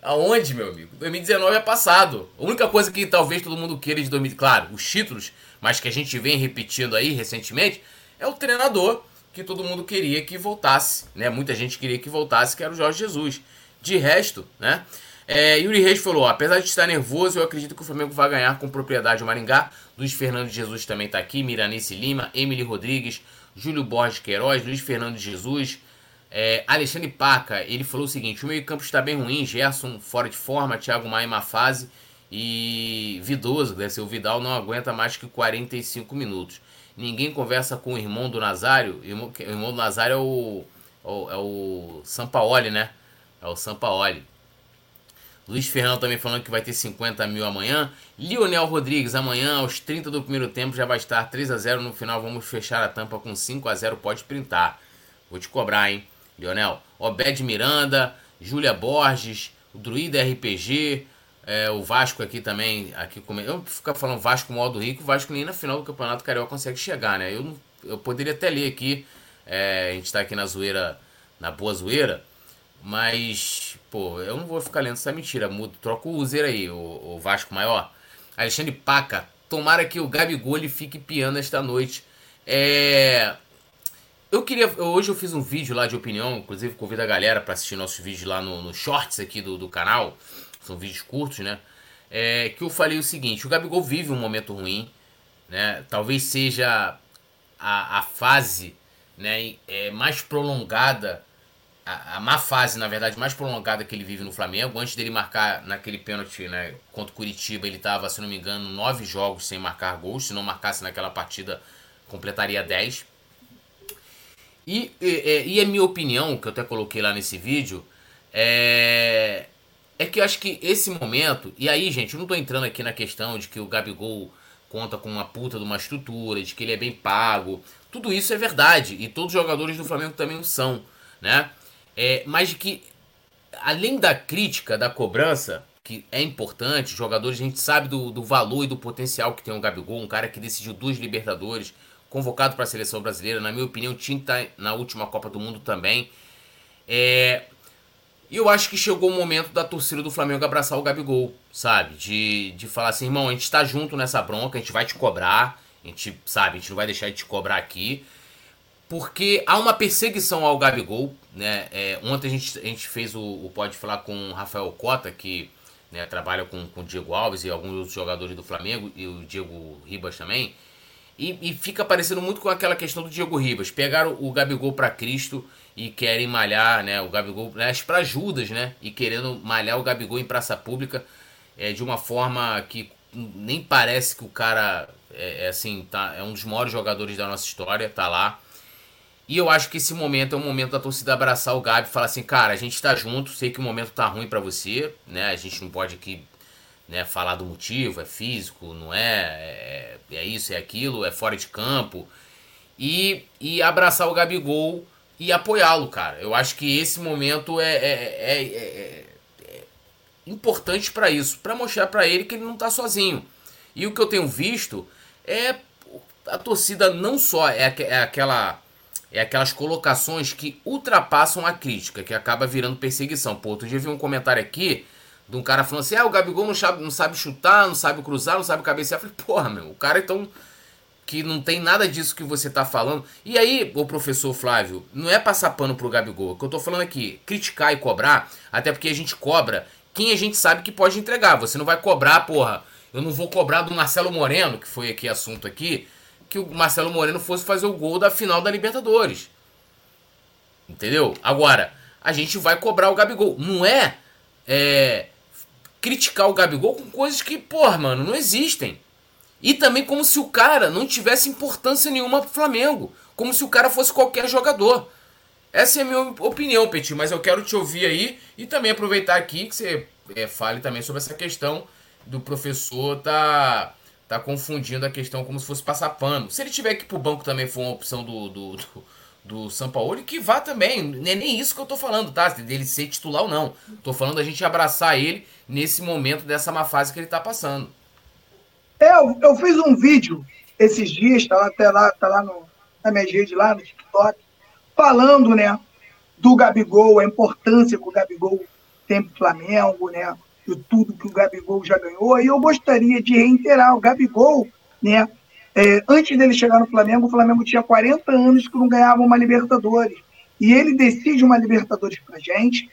Aonde, meu amigo? 2019 é passado. A única coisa que talvez todo mundo queira de 2019, claro, os títulos, mas que a gente vem repetindo aí recentemente, é o treinador que todo mundo queria que voltasse, né? Muita gente queria que voltasse, que era o Jorge Jesus. De resto, né? É, Yuri Reis falou: apesar de estar nervoso, eu acredito que o Flamengo vai ganhar com propriedade o Maringá. Luiz Fernando Jesus também está aqui, Miranice Lima, Emily Rodrigues, Júlio Borges Queiroz, Luiz Fernando Jesus, é, Alexandre Paca. Ele falou o seguinte: o meio-campo está bem ruim, Gerson fora de forma, Thiago Maia má fase e Vidoso, deve ser o Vidal, não aguenta mais que 45 minutos. Ninguém conversa com o irmão do Nazário. O irmão, o do Nazário é o, é o Sampaoli, né? É o Sampaoli. Luiz Fernando também falando que vai ter 50 mil amanhã. Lionel Rodrigues, amanhã, aos 30 do primeiro tempo, já vai estar 3 a 0 No final, vamos fechar a tampa com 5 a 0 Pode printar. Vou te cobrar, hein, Lionel. Obed Miranda, Júlia Borges, o Druida RPG, é, o Vasco aqui também. Aqui. Eu ficar falando Vasco modo rico, o Vasco nem na final do Campeonato Carioca consegue chegar, né? Eu, eu poderia até ler aqui. É, a gente está aqui na zoeira, na boa zoeira. Mas, pô, eu não vou ficar lendo essa mentira. Mudo, troca o user aí, o, o, Vasco maior. Alexandre Paca. Tomara que o Gabigol fique piano esta noite. É. Eu queria. Hoje eu fiz um vídeo lá de opinião, inclusive convido a galera para assistir nossos vídeos lá no, no shorts aqui do, do canal. São vídeos curtos, né? É, que eu falei o seguinte: o Gabigol vive um momento ruim, né? Talvez seja a, a fase né, é, mais prolongada a, a, má fase, na verdade, mais prolongada que ele vive no Flamengo. Antes dele marcar naquele pênalti né, contra o Curitiba, ele estava, se não me engano, nove jogos sem marcar gols. Se não marcasse naquela partida, completaria 10. E, e, e a minha opinião, que eu até coloquei lá nesse vídeo, é, é que eu acho que esse momento. E aí, gente, eu não estou entrando aqui na questão de que o Gabigol conta com uma puta de uma estrutura, de que ele é bem pago. Tudo isso é verdade. E todos os jogadores do Flamengo também o são, né? É, mas de que, além da crítica, da cobrança, que é importante, jogadores, a gente sabe do, do valor e do potencial que tem o Gabigol, um cara que decidiu duas Libertadores, convocado para a seleção brasileira, na minha opinião, estar tá na última Copa do Mundo também. É, e eu acho que chegou o momento da torcida do Flamengo abraçar o Gabigol, sabe? De, de falar assim, irmão, a gente está junto nessa bronca, a gente vai te cobrar, a gente, sabe, a gente não vai deixar de te cobrar aqui porque há uma perseguição ao Gabigol. Né? É, ontem a gente, a gente fez o, o Pode Falar com o Rafael Cota, que né, trabalha com, com o Diego Alves e alguns outros jogadores do Flamengo, e o Diego Ribas também. E, e fica parecendo muito com aquela questão do Diego Ribas. Pegaram o Gabigol para Cristo e querem malhar né, o Gabigol né, para Judas, né? E querendo malhar o Gabigol em praça pública é, de uma forma que nem parece que o cara é, é assim, tá, é um dos maiores jogadores da nossa história, tá lá. E eu acho que esse momento é o momento da torcida abraçar o Gabi e falar assim, cara, a gente tá junto, sei que o momento tá ruim para você, né? A gente não pode aqui né, falar do motivo, é físico, não é, é, é isso, é aquilo, é fora de campo. E, e abraçar o Gabigol e apoiá-lo, cara. Eu acho que esse momento é, é, é, é importante para isso, para mostrar para ele que ele não tá sozinho. E o que eu tenho visto é a torcida não só é, é aquela é aquelas colocações que ultrapassam a crítica, que acaba virando perseguição. Pô, outro dia vi um comentário aqui de um cara falando assim: ah, o Gabigol não sabe, não sabe chutar, não sabe cruzar, não sabe cabecear. Eu falei, porra, meu, o cara então. Que não tem nada disso que você tá falando. E aí, o professor Flávio, não é passar pano pro Gabigol. O que eu tô falando aqui, criticar e cobrar, até porque a gente cobra quem a gente sabe que pode entregar. Você não vai cobrar, porra. Eu não vou cobrar do Marcelo Moreno, que foi aqui assunto aqui, que o Marcelo Moreno fosse fazer o gol da final da Libertadores. Entendeu? Agora, a gente vai cobrar o Gabigol. Não é, é criticar o Gabigol com coisas que, porra, mano, não existem. E também como se o cara não tivesse importância nenhuma pro Flamengo. Como se o cara fosse qualquer jogador. Essa é a minha opinião, Petit, mas eu quero te ouvir aí e também aproveitar aqui que você é, fale também sobre essa questão do professor tá, tá confundindo a questão como se fosse passar pano. Se ele tiver que ir pro banco também for uma opção do, do, do, do São Paulo, que vá também. Não é nem isso que eu tô falando, tá? Dele ser titular ou não. Tô falando da gente abraçar ele nesse momento dessa má fase que ele tá passando. É, eu, eu fiz um vídeo esses dias, tá até lá, tá lá no, na minha rede, lá no TikTok, falando, né, do Gabigol, a importância que o Gabigol tem pro Flamengo, né, de tudo que o Gabigol já ganhou. E eu gostaria de reiterar, o Gabigol, né, é, antes dele chegar no Flamengo, o Flamengo tinha 40 anos que não ganhava uma Libertadores. E ele decide uma Libertadores pra gente,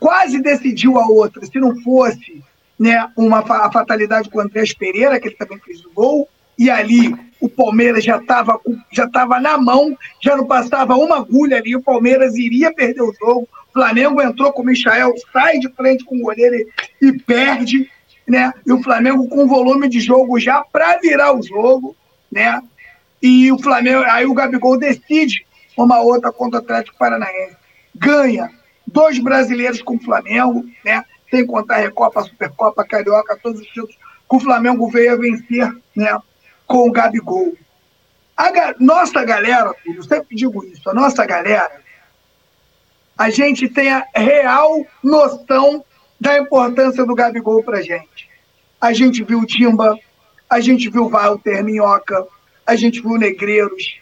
quase decidiu a outra, se não fosse né, uma a fatalidade com o Andrés Pereira, que ele também fez o gol, e ali o Palmeiras já estava já tava na mão, já não passava uma agulha ali, o Palmeiras iria perder o jogo. O Flamengo entrou com o Michael, sai de frente com o goleiro e, e perde, né? E o Flamengo com volume de jogo já para virar o jogo, né? E o Flamengo, aí o Gabigol decide uma outra contra o Atlético Paranaense. Ganha dois brasileiros com o Flamengo, né? Sem contar a Recopa, a Supercopa, a Carioca, todos os títulos que o Flamengo veio a vencer né, com o Gabigol. A ga nossa galera, eu sempre digo isso, a nossa galera, a gente tem a real noção da importância do Gabigol pra gente. A gente viu o Timba, a gente viu o Walter Minhoca, a gente viu o Negreiros,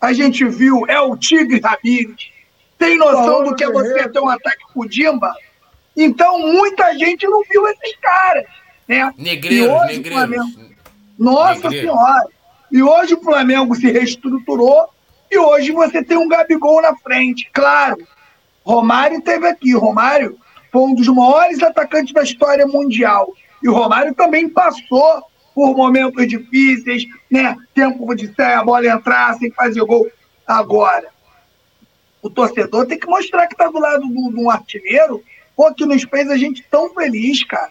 a gente viu é o Tigre Ramírez. Tem noção do que é você ter um ataque com o Dimba? Então, muita gente não viu esses caras. Né? Negreiros, negreiros. Flamengo... Nossa negreiros. Senhora! E hoje o Flamengo se reestruturou e hoje você tem um Gabigol na frente. Claro, Romário teve aqui. Romário foi um dos maiores atacantes da história mundial. E o Romário também passou por momentos difíceis, né? Tempo de ter a bola entrar sem fazer gol. Agora, o torcedor tem que mostrar que está do lado de um artilheiro Pô, que nos fez a gente tão feliz, cara.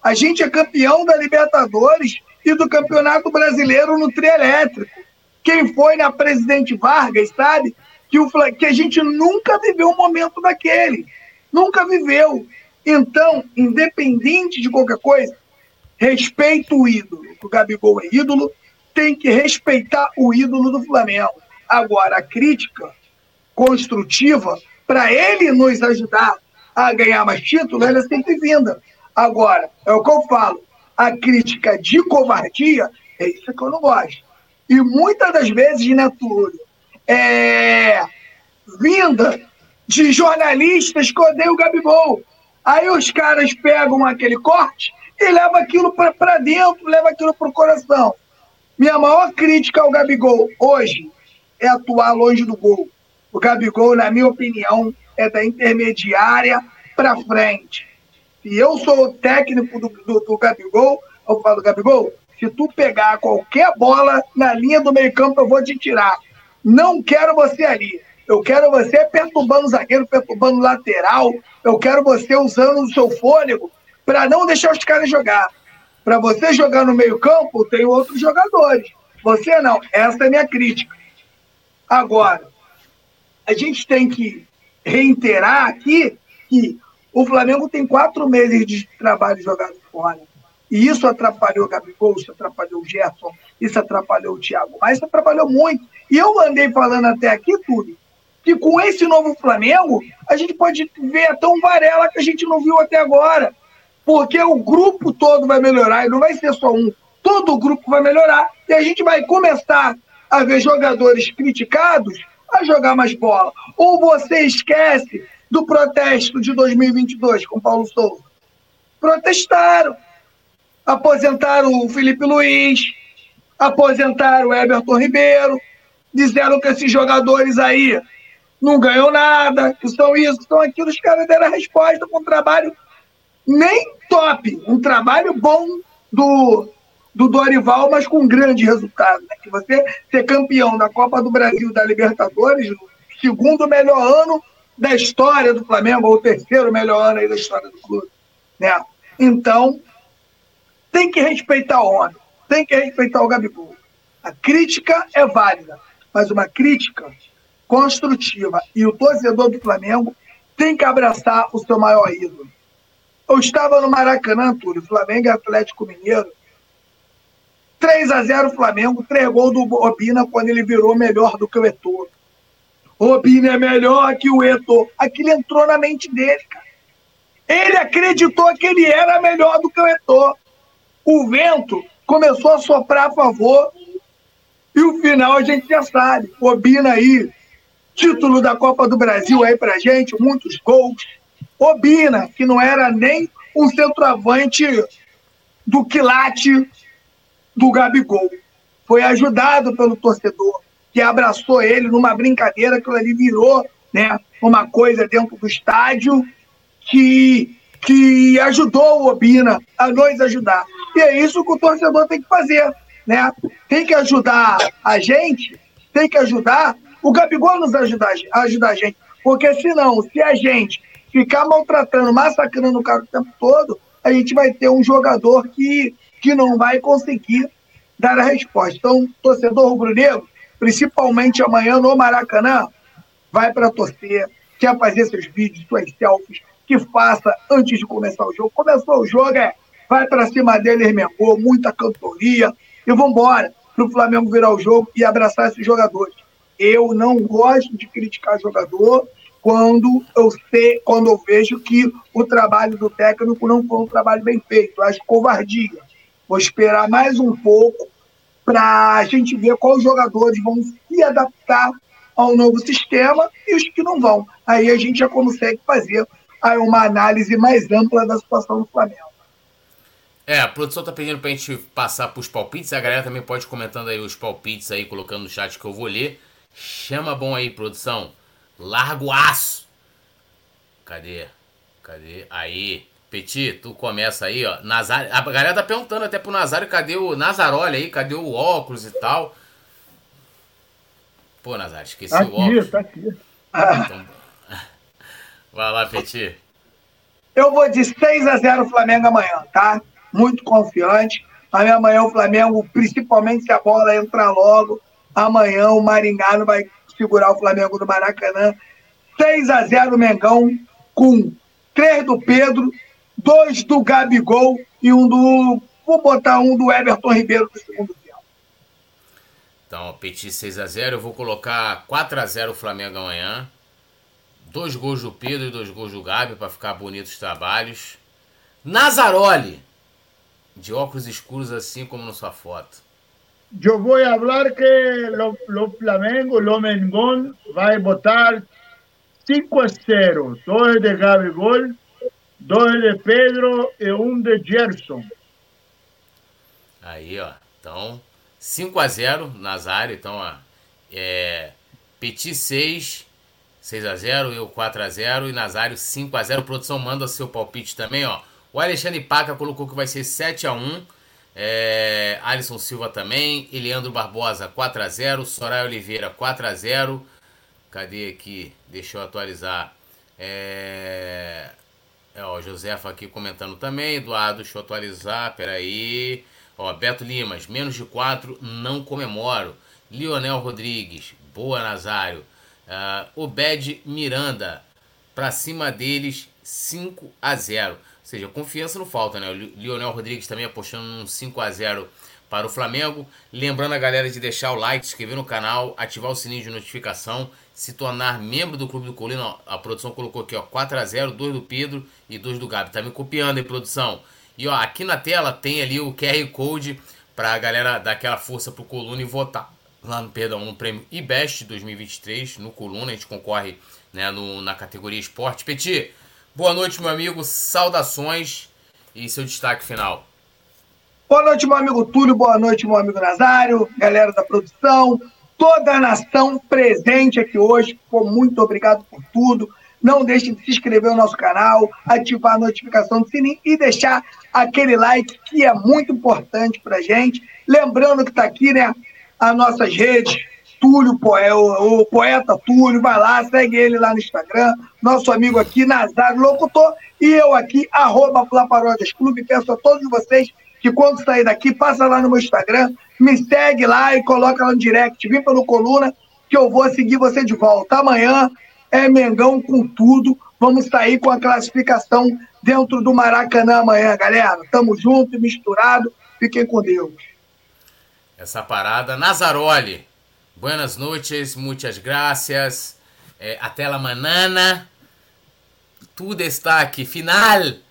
A gente é campeão da Libertadores e do Campeonato Brasileiro no trio elétrico. Quem foi na Presidente Vargas, sabe? Que, o, que a gente nunca viveu um momento daquele. Nunca viveu. Então, independente de qualquer coisa, respeito o ídolo. O Gabigol é ídolo, tem que respeitar o ídolo do Flamengo. Agora, a crítica construtiva, para ele nos ajudar a ganhar mais títulos, ela é sempre vinda. Agora, é o que eu falo, a crítica de covardia é isso que eu não gosto. E muitas das vezes, né, Túlio, é vinda de jornalistas que odeiam o Gabigol. Aí os caras pegam aquele corte e levam aquilo para dentro, levam aquilo para o coração. Minha maior crítica ao Gabigol hoje é atuar longe do gol. O Gabigol, na minha opinião, é da intermediária para frente. Se eu sou o técnico do, do, do Gabigol, eu falo, Gabigol, se tu pegar qualquer bola na linha do meio campo, eu vou te tirar. Não quero você ali. Eu quero você perturbando o zagueiro, perturbando o lateral. Eu quero você usando o seu fôlego para não deixar os caras jogar. Para você jogar no meio campo, tem outros jogadores. Você não. Essa é a minha crítica. Agora, a gente tem que reiterar aqui que o Flamengo tem quatro meses de trabalho jogado fora. E isso atrapalhou o Gabigol, isso atrapalhou o Gerson, isso atrapalhou o Thiago. Mas isso atrapalhou muito. E eu andei falando até aqui tudo, que com esse novo Flamengo, a gente pode ver até um Varela que a gente não viu até agora. Porque o grupo todo vai melhorar, e não vai ser só um. Todo o grupo vai melhorar. E a gente vai começar a ver jogadores criticados a jogar mais bola. Ou você esquece do protesto de 2022 com Paulo Souza? Protestaram. Aposentaram o Felipe Luiz, aposentaram o Everton Ribeiro, disseram que esses jogadores aí não ganham nada, que são isso, que são aquilo. Os caras deram a resposta com um trabalho nem top, um trabalho bom do, do Dorival, mas com grande resultado. Né? Que você ser campeão da Copa do Brasil da Libertadores, segundo melhor ano da história do Flamengo, ou terceiro melhor ano da história do clube. Né? Então, tem que respeitar o homem, tem que respeitar o Gabigol. A crítica é válida, mas uma crítica construtiva. E o torcedor do Flamengo tem que abraçar o seu maior ídolo. Eu estava no Maracanã, Túlio, Flamengo e Atlético Mineiro. 3 a 0 Flamengo, 3 gols do Obina quando ele virou melhor do que o Eto'o. Obina é melhor que o Eto'o. Aquilo entrou na mente dele, cara. Ele acreditou que ele era melhor do que o Eto'o. O vento começou a soprar a favor e o final a gente já sabe. Obina aí, título da Copa do Brasil aí pra gente, muitos gols. Obina, que não era nem um centroavante do quilate do Gabigol. Foi ajudado pelo torcedor, que abraçou ele numa brincadeira que ele virou né, uma coisa dentro do estádio que, que ajudou o Obina a nos ajudar. E é isso que o torcedor tem que fazer. Né? Tem que ajudar a gente, tem que ajudar o Gabigol nos ajudar, ajudar a gente. Porque senão, se a gente ficar maltratando, massacrando o cara o tempo todo, a gente vai ter um jogador que, que não vai conseguir dar a resposta. Então, torcedor rubro-negro, principalmente amanhã no Maracanã, vai para torcer, quer fazer seus vídeos, suas selfies, que faça antes de começar o jogo. Começou o jogo, é vai para cima dele, Hermengol, muita cantoria, e vamos embora para o Flamengo virar o jogo e abraçar esses jogadores. Eu não gosto de criticar jogador quando eu sei, quando eu vejo que o trabalho do técnico não foi um trabalho bem feito. Eu acho covardia. Vou esperar mais um pouco para a gente ver quais jogadores vão se adaptar ao novo sistema e os que não vão. Aí a gente já consegue fazer aí uma análise mais ampla da situação do Flamengo. É, a produção tá pedindo pra gente passar pros palpites. A galera também pode comentando aí os palpites aí, colocando no chat que eu vou ler. Chama bom aí, produção. Largo aço. Cadê? Cadê? Aí. Petit, tu começa aí, ó. Nazário. A galera tá perguntando até pro Nazário cadê o Nazarolli aí, cadê o óculos e tal. Pô, Nazário, esqueci tá o óculos. Tá aqui, então... Vai lá, Petit. Eu vou de 6 a 0 Flamengo amanhã, tá? Muito confiante. Amanhã o Flamengo, principalmente se a bola entrar logo, amanhã o Maringá não vai segurar o Flamengo no Maracanã. 6 a 0 Mengão, com 3 do Pedro, dois do Gabigol e um do. Vou botar um do Everton Ribeiro no segundo tempo. Então, Petit 6x0. Eu vou colocar 4x0 o Flamengo amanhã. Dois gols do Pedro e dois gols do Gabi para ficar bonitos os trabalhos. Nazaroli, de óculos escuros assim como na sua foto. Eu vou falar que o Flamengo, o Mengón, vai botar 5 a 0. Dois de Gabigol dois de Pedro e um de Gerson. Aí, ó. Então, 5 a 0 Nazário. Então, ó. É, Petit 6, 6 a 0 eu 4 a 0 e Nazário 5 a 0 Produção manda seu palpite também, ó. O Alexandre Paca colocou que vai ser 7 a 1 é, Alisson Silva também. Eliandro Barbosa 4 a 0 Soraya Oliveira 4 a 0 Cadê aqui? Deixa eu atualizar. É, é, ó, Josefa aqui comentando também. Eduardo, deixa eu atualizar, peraí. Ó, Beto Limas, menos de 4, não comemoro. Lionel Rodrigues, boa Nazário. Uh, Obed Miranda, pra cima deles, 5 a 0 Ou seja, confiança não falta, né? O Lionel Rodrigues também apostando num 5 a 0 para o Flamengo. Lembrando a galera de deixar o like, se inscrever no canal, ativar o sininho de notificação se tornar membro do Clube do Colina. A produção colocou aqui, ó, 4 a 0 2 do Pedro e 2 do Gabi. Tá me copiando, hein, produção? E ó, aqui na tela tem ali o QR Code pra galera dar aquela força pro Coluna e votar lá no, perdão, no prêmio IBEST 2023, no Coluna, a gente concorre né, no, na categoria esporte. Petit, boa noite, meu amigo, saudações e seu destaque final. Boa noite, meu amigo Túlio, boa noite, meu amigo Nazário, galera da produção, toda a nação presente aqui hoje. Muito obrigado por tudo. Não deixe de se inscrever no nosso canal, ativar a notificação do sininho e deixar aquele like que é muito importante para gente. Lembrando que está aqui, né, as nossas redes, Túlio, o, poeta Túlio, vai lá, segue ele lá no Instagram, nosso amigo aqui, Nazário Locutor, e eu aqui, arroba Clube, peço a todos vocês que quando sair daqui, passa lá no meu Instagram, me segue lá e coloca lá no direct, vem pelo Coluna, que eu vou seguir você de volta. Amanhã é Mengão com tudo, vamos sair com a classificação dentro do Maracanã amanhã, galera. Tamo junto, misturado, fiquem com Deus. Essa parada, Nazaroli, Buenas noches, muchas gracias. Eh, até la manana. Tu destaque final.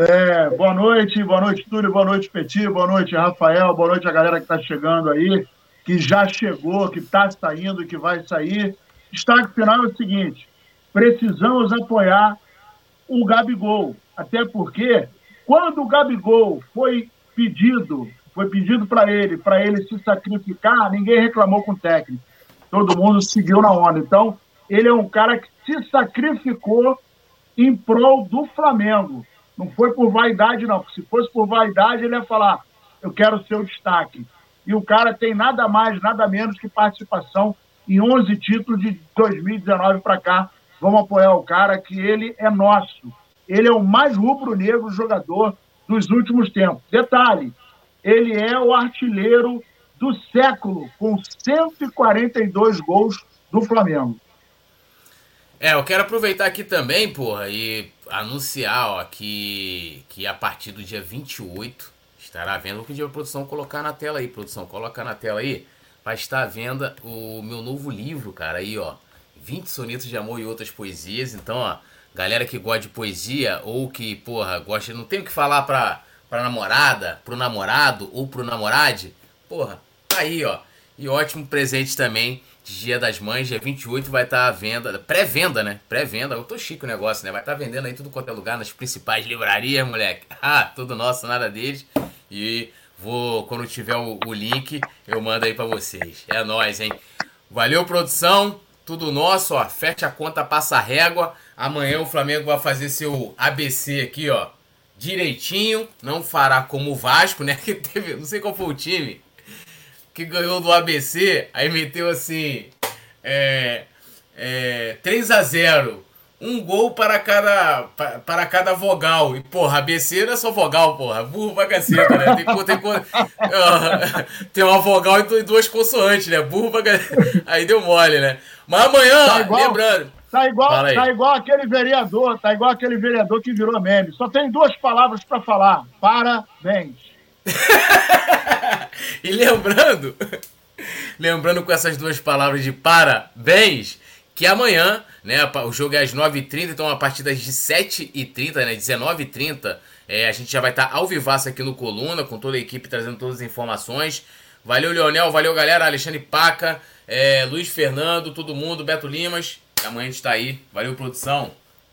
É, boa noite, boa noite, Túlio, boa noite, Petit, boa noite, Rafael, boa noite a galera que está chegando aí, que já chegou, que está saindo, que vai sair. Destaque final é o seguinte: precisamos apoiar o Gabigol, até porque quando o Gabigol foi pedido foi pedido para ele, para ele se sacrificar, ninguém reclamou com o técnico. Todo mundo seguiu na onda. Então, ele é um cara que se sacrificou em prol do Flamengo. Não foi por vaidade, não. Se fosse por vaidade, ele ia falar: eu quero ser o destaque. E o cara tem nada mais, nada menos que participação em 11 títulos de 2019 para cá. Vamos apoiar o cara, que ele é nosso. Ele é o mais rubro-negro jogador dos últimos tempos. Detalhe: ele é o artilheiro do século, com 142 gols do Flamengo. É, eu quero aproveitar aqui também, porra, e anunciar, ó, que, que a partir do dia 28 estará à venda. Vou pedir a produção colocar na tela aí, produção, coloca na tela aí. Vai estar à venda o meu novo livro, cara, aí, ó. 20 sonetos de amor e outras poesias. Então, ó, galera que gosta de poesia ou que, porra, gosta, não tem o que falar pra pra namorada, pro namorado ou pro namorade, porra, tá aí, ó. E ótimo presente também Dia das Mães, dia 28 vai estar tá à venda, pré-venda, né? Pré-venda, eu tô chique o negócio, né? Vai estar tá vendendo aí tudo quanto é lugar, nas principais livrarias, moleque. Ah, tudo nosso, nada deles. E vou, quando tiver o, o link, eu mando aí para vocês. É nóis, hein? Valeu, produção. Tudo nosso, ó. Fecha a conta, passa a régua. Amanhã o Flamengo vai fazer seu ABC aqui, ó direitinho, não fará como o Vasco, né? Que teve, não sei qual foi o time que ganhou do ABC, aí meteu assim, é, é, 3 a 0 um gol para cada, para, para cada vogal. E, porra, ABC não é só vogal, porra. Burro bagaceiro, né? Tem, tem, tem uma vogal e duas consoantes, né? Burro bagaceiro. Aí deu mole, né? Mas amanhã, tá lembrando. Tá igual, tá igual aquele vereador, tá igual aquele vereador que virou meme. Só tem duas palavras para falar. Parabéns. e lembrando, lembrando com essas duas palavras de parabéns, que amanhã, né, o jogo é às 9h30, então a partir das 7h30, né, 19h30, é, a gente já vai estar tá ao vivaço aqui no Coluna, com toda a equipe trazendo todas as informações. Valeu, Leonel, valeu, galera, Alexandre Paca, é, Luiz Fernando, todo mundo, Beto Limas. Amanhã a gente tá aí. Valeu, produção.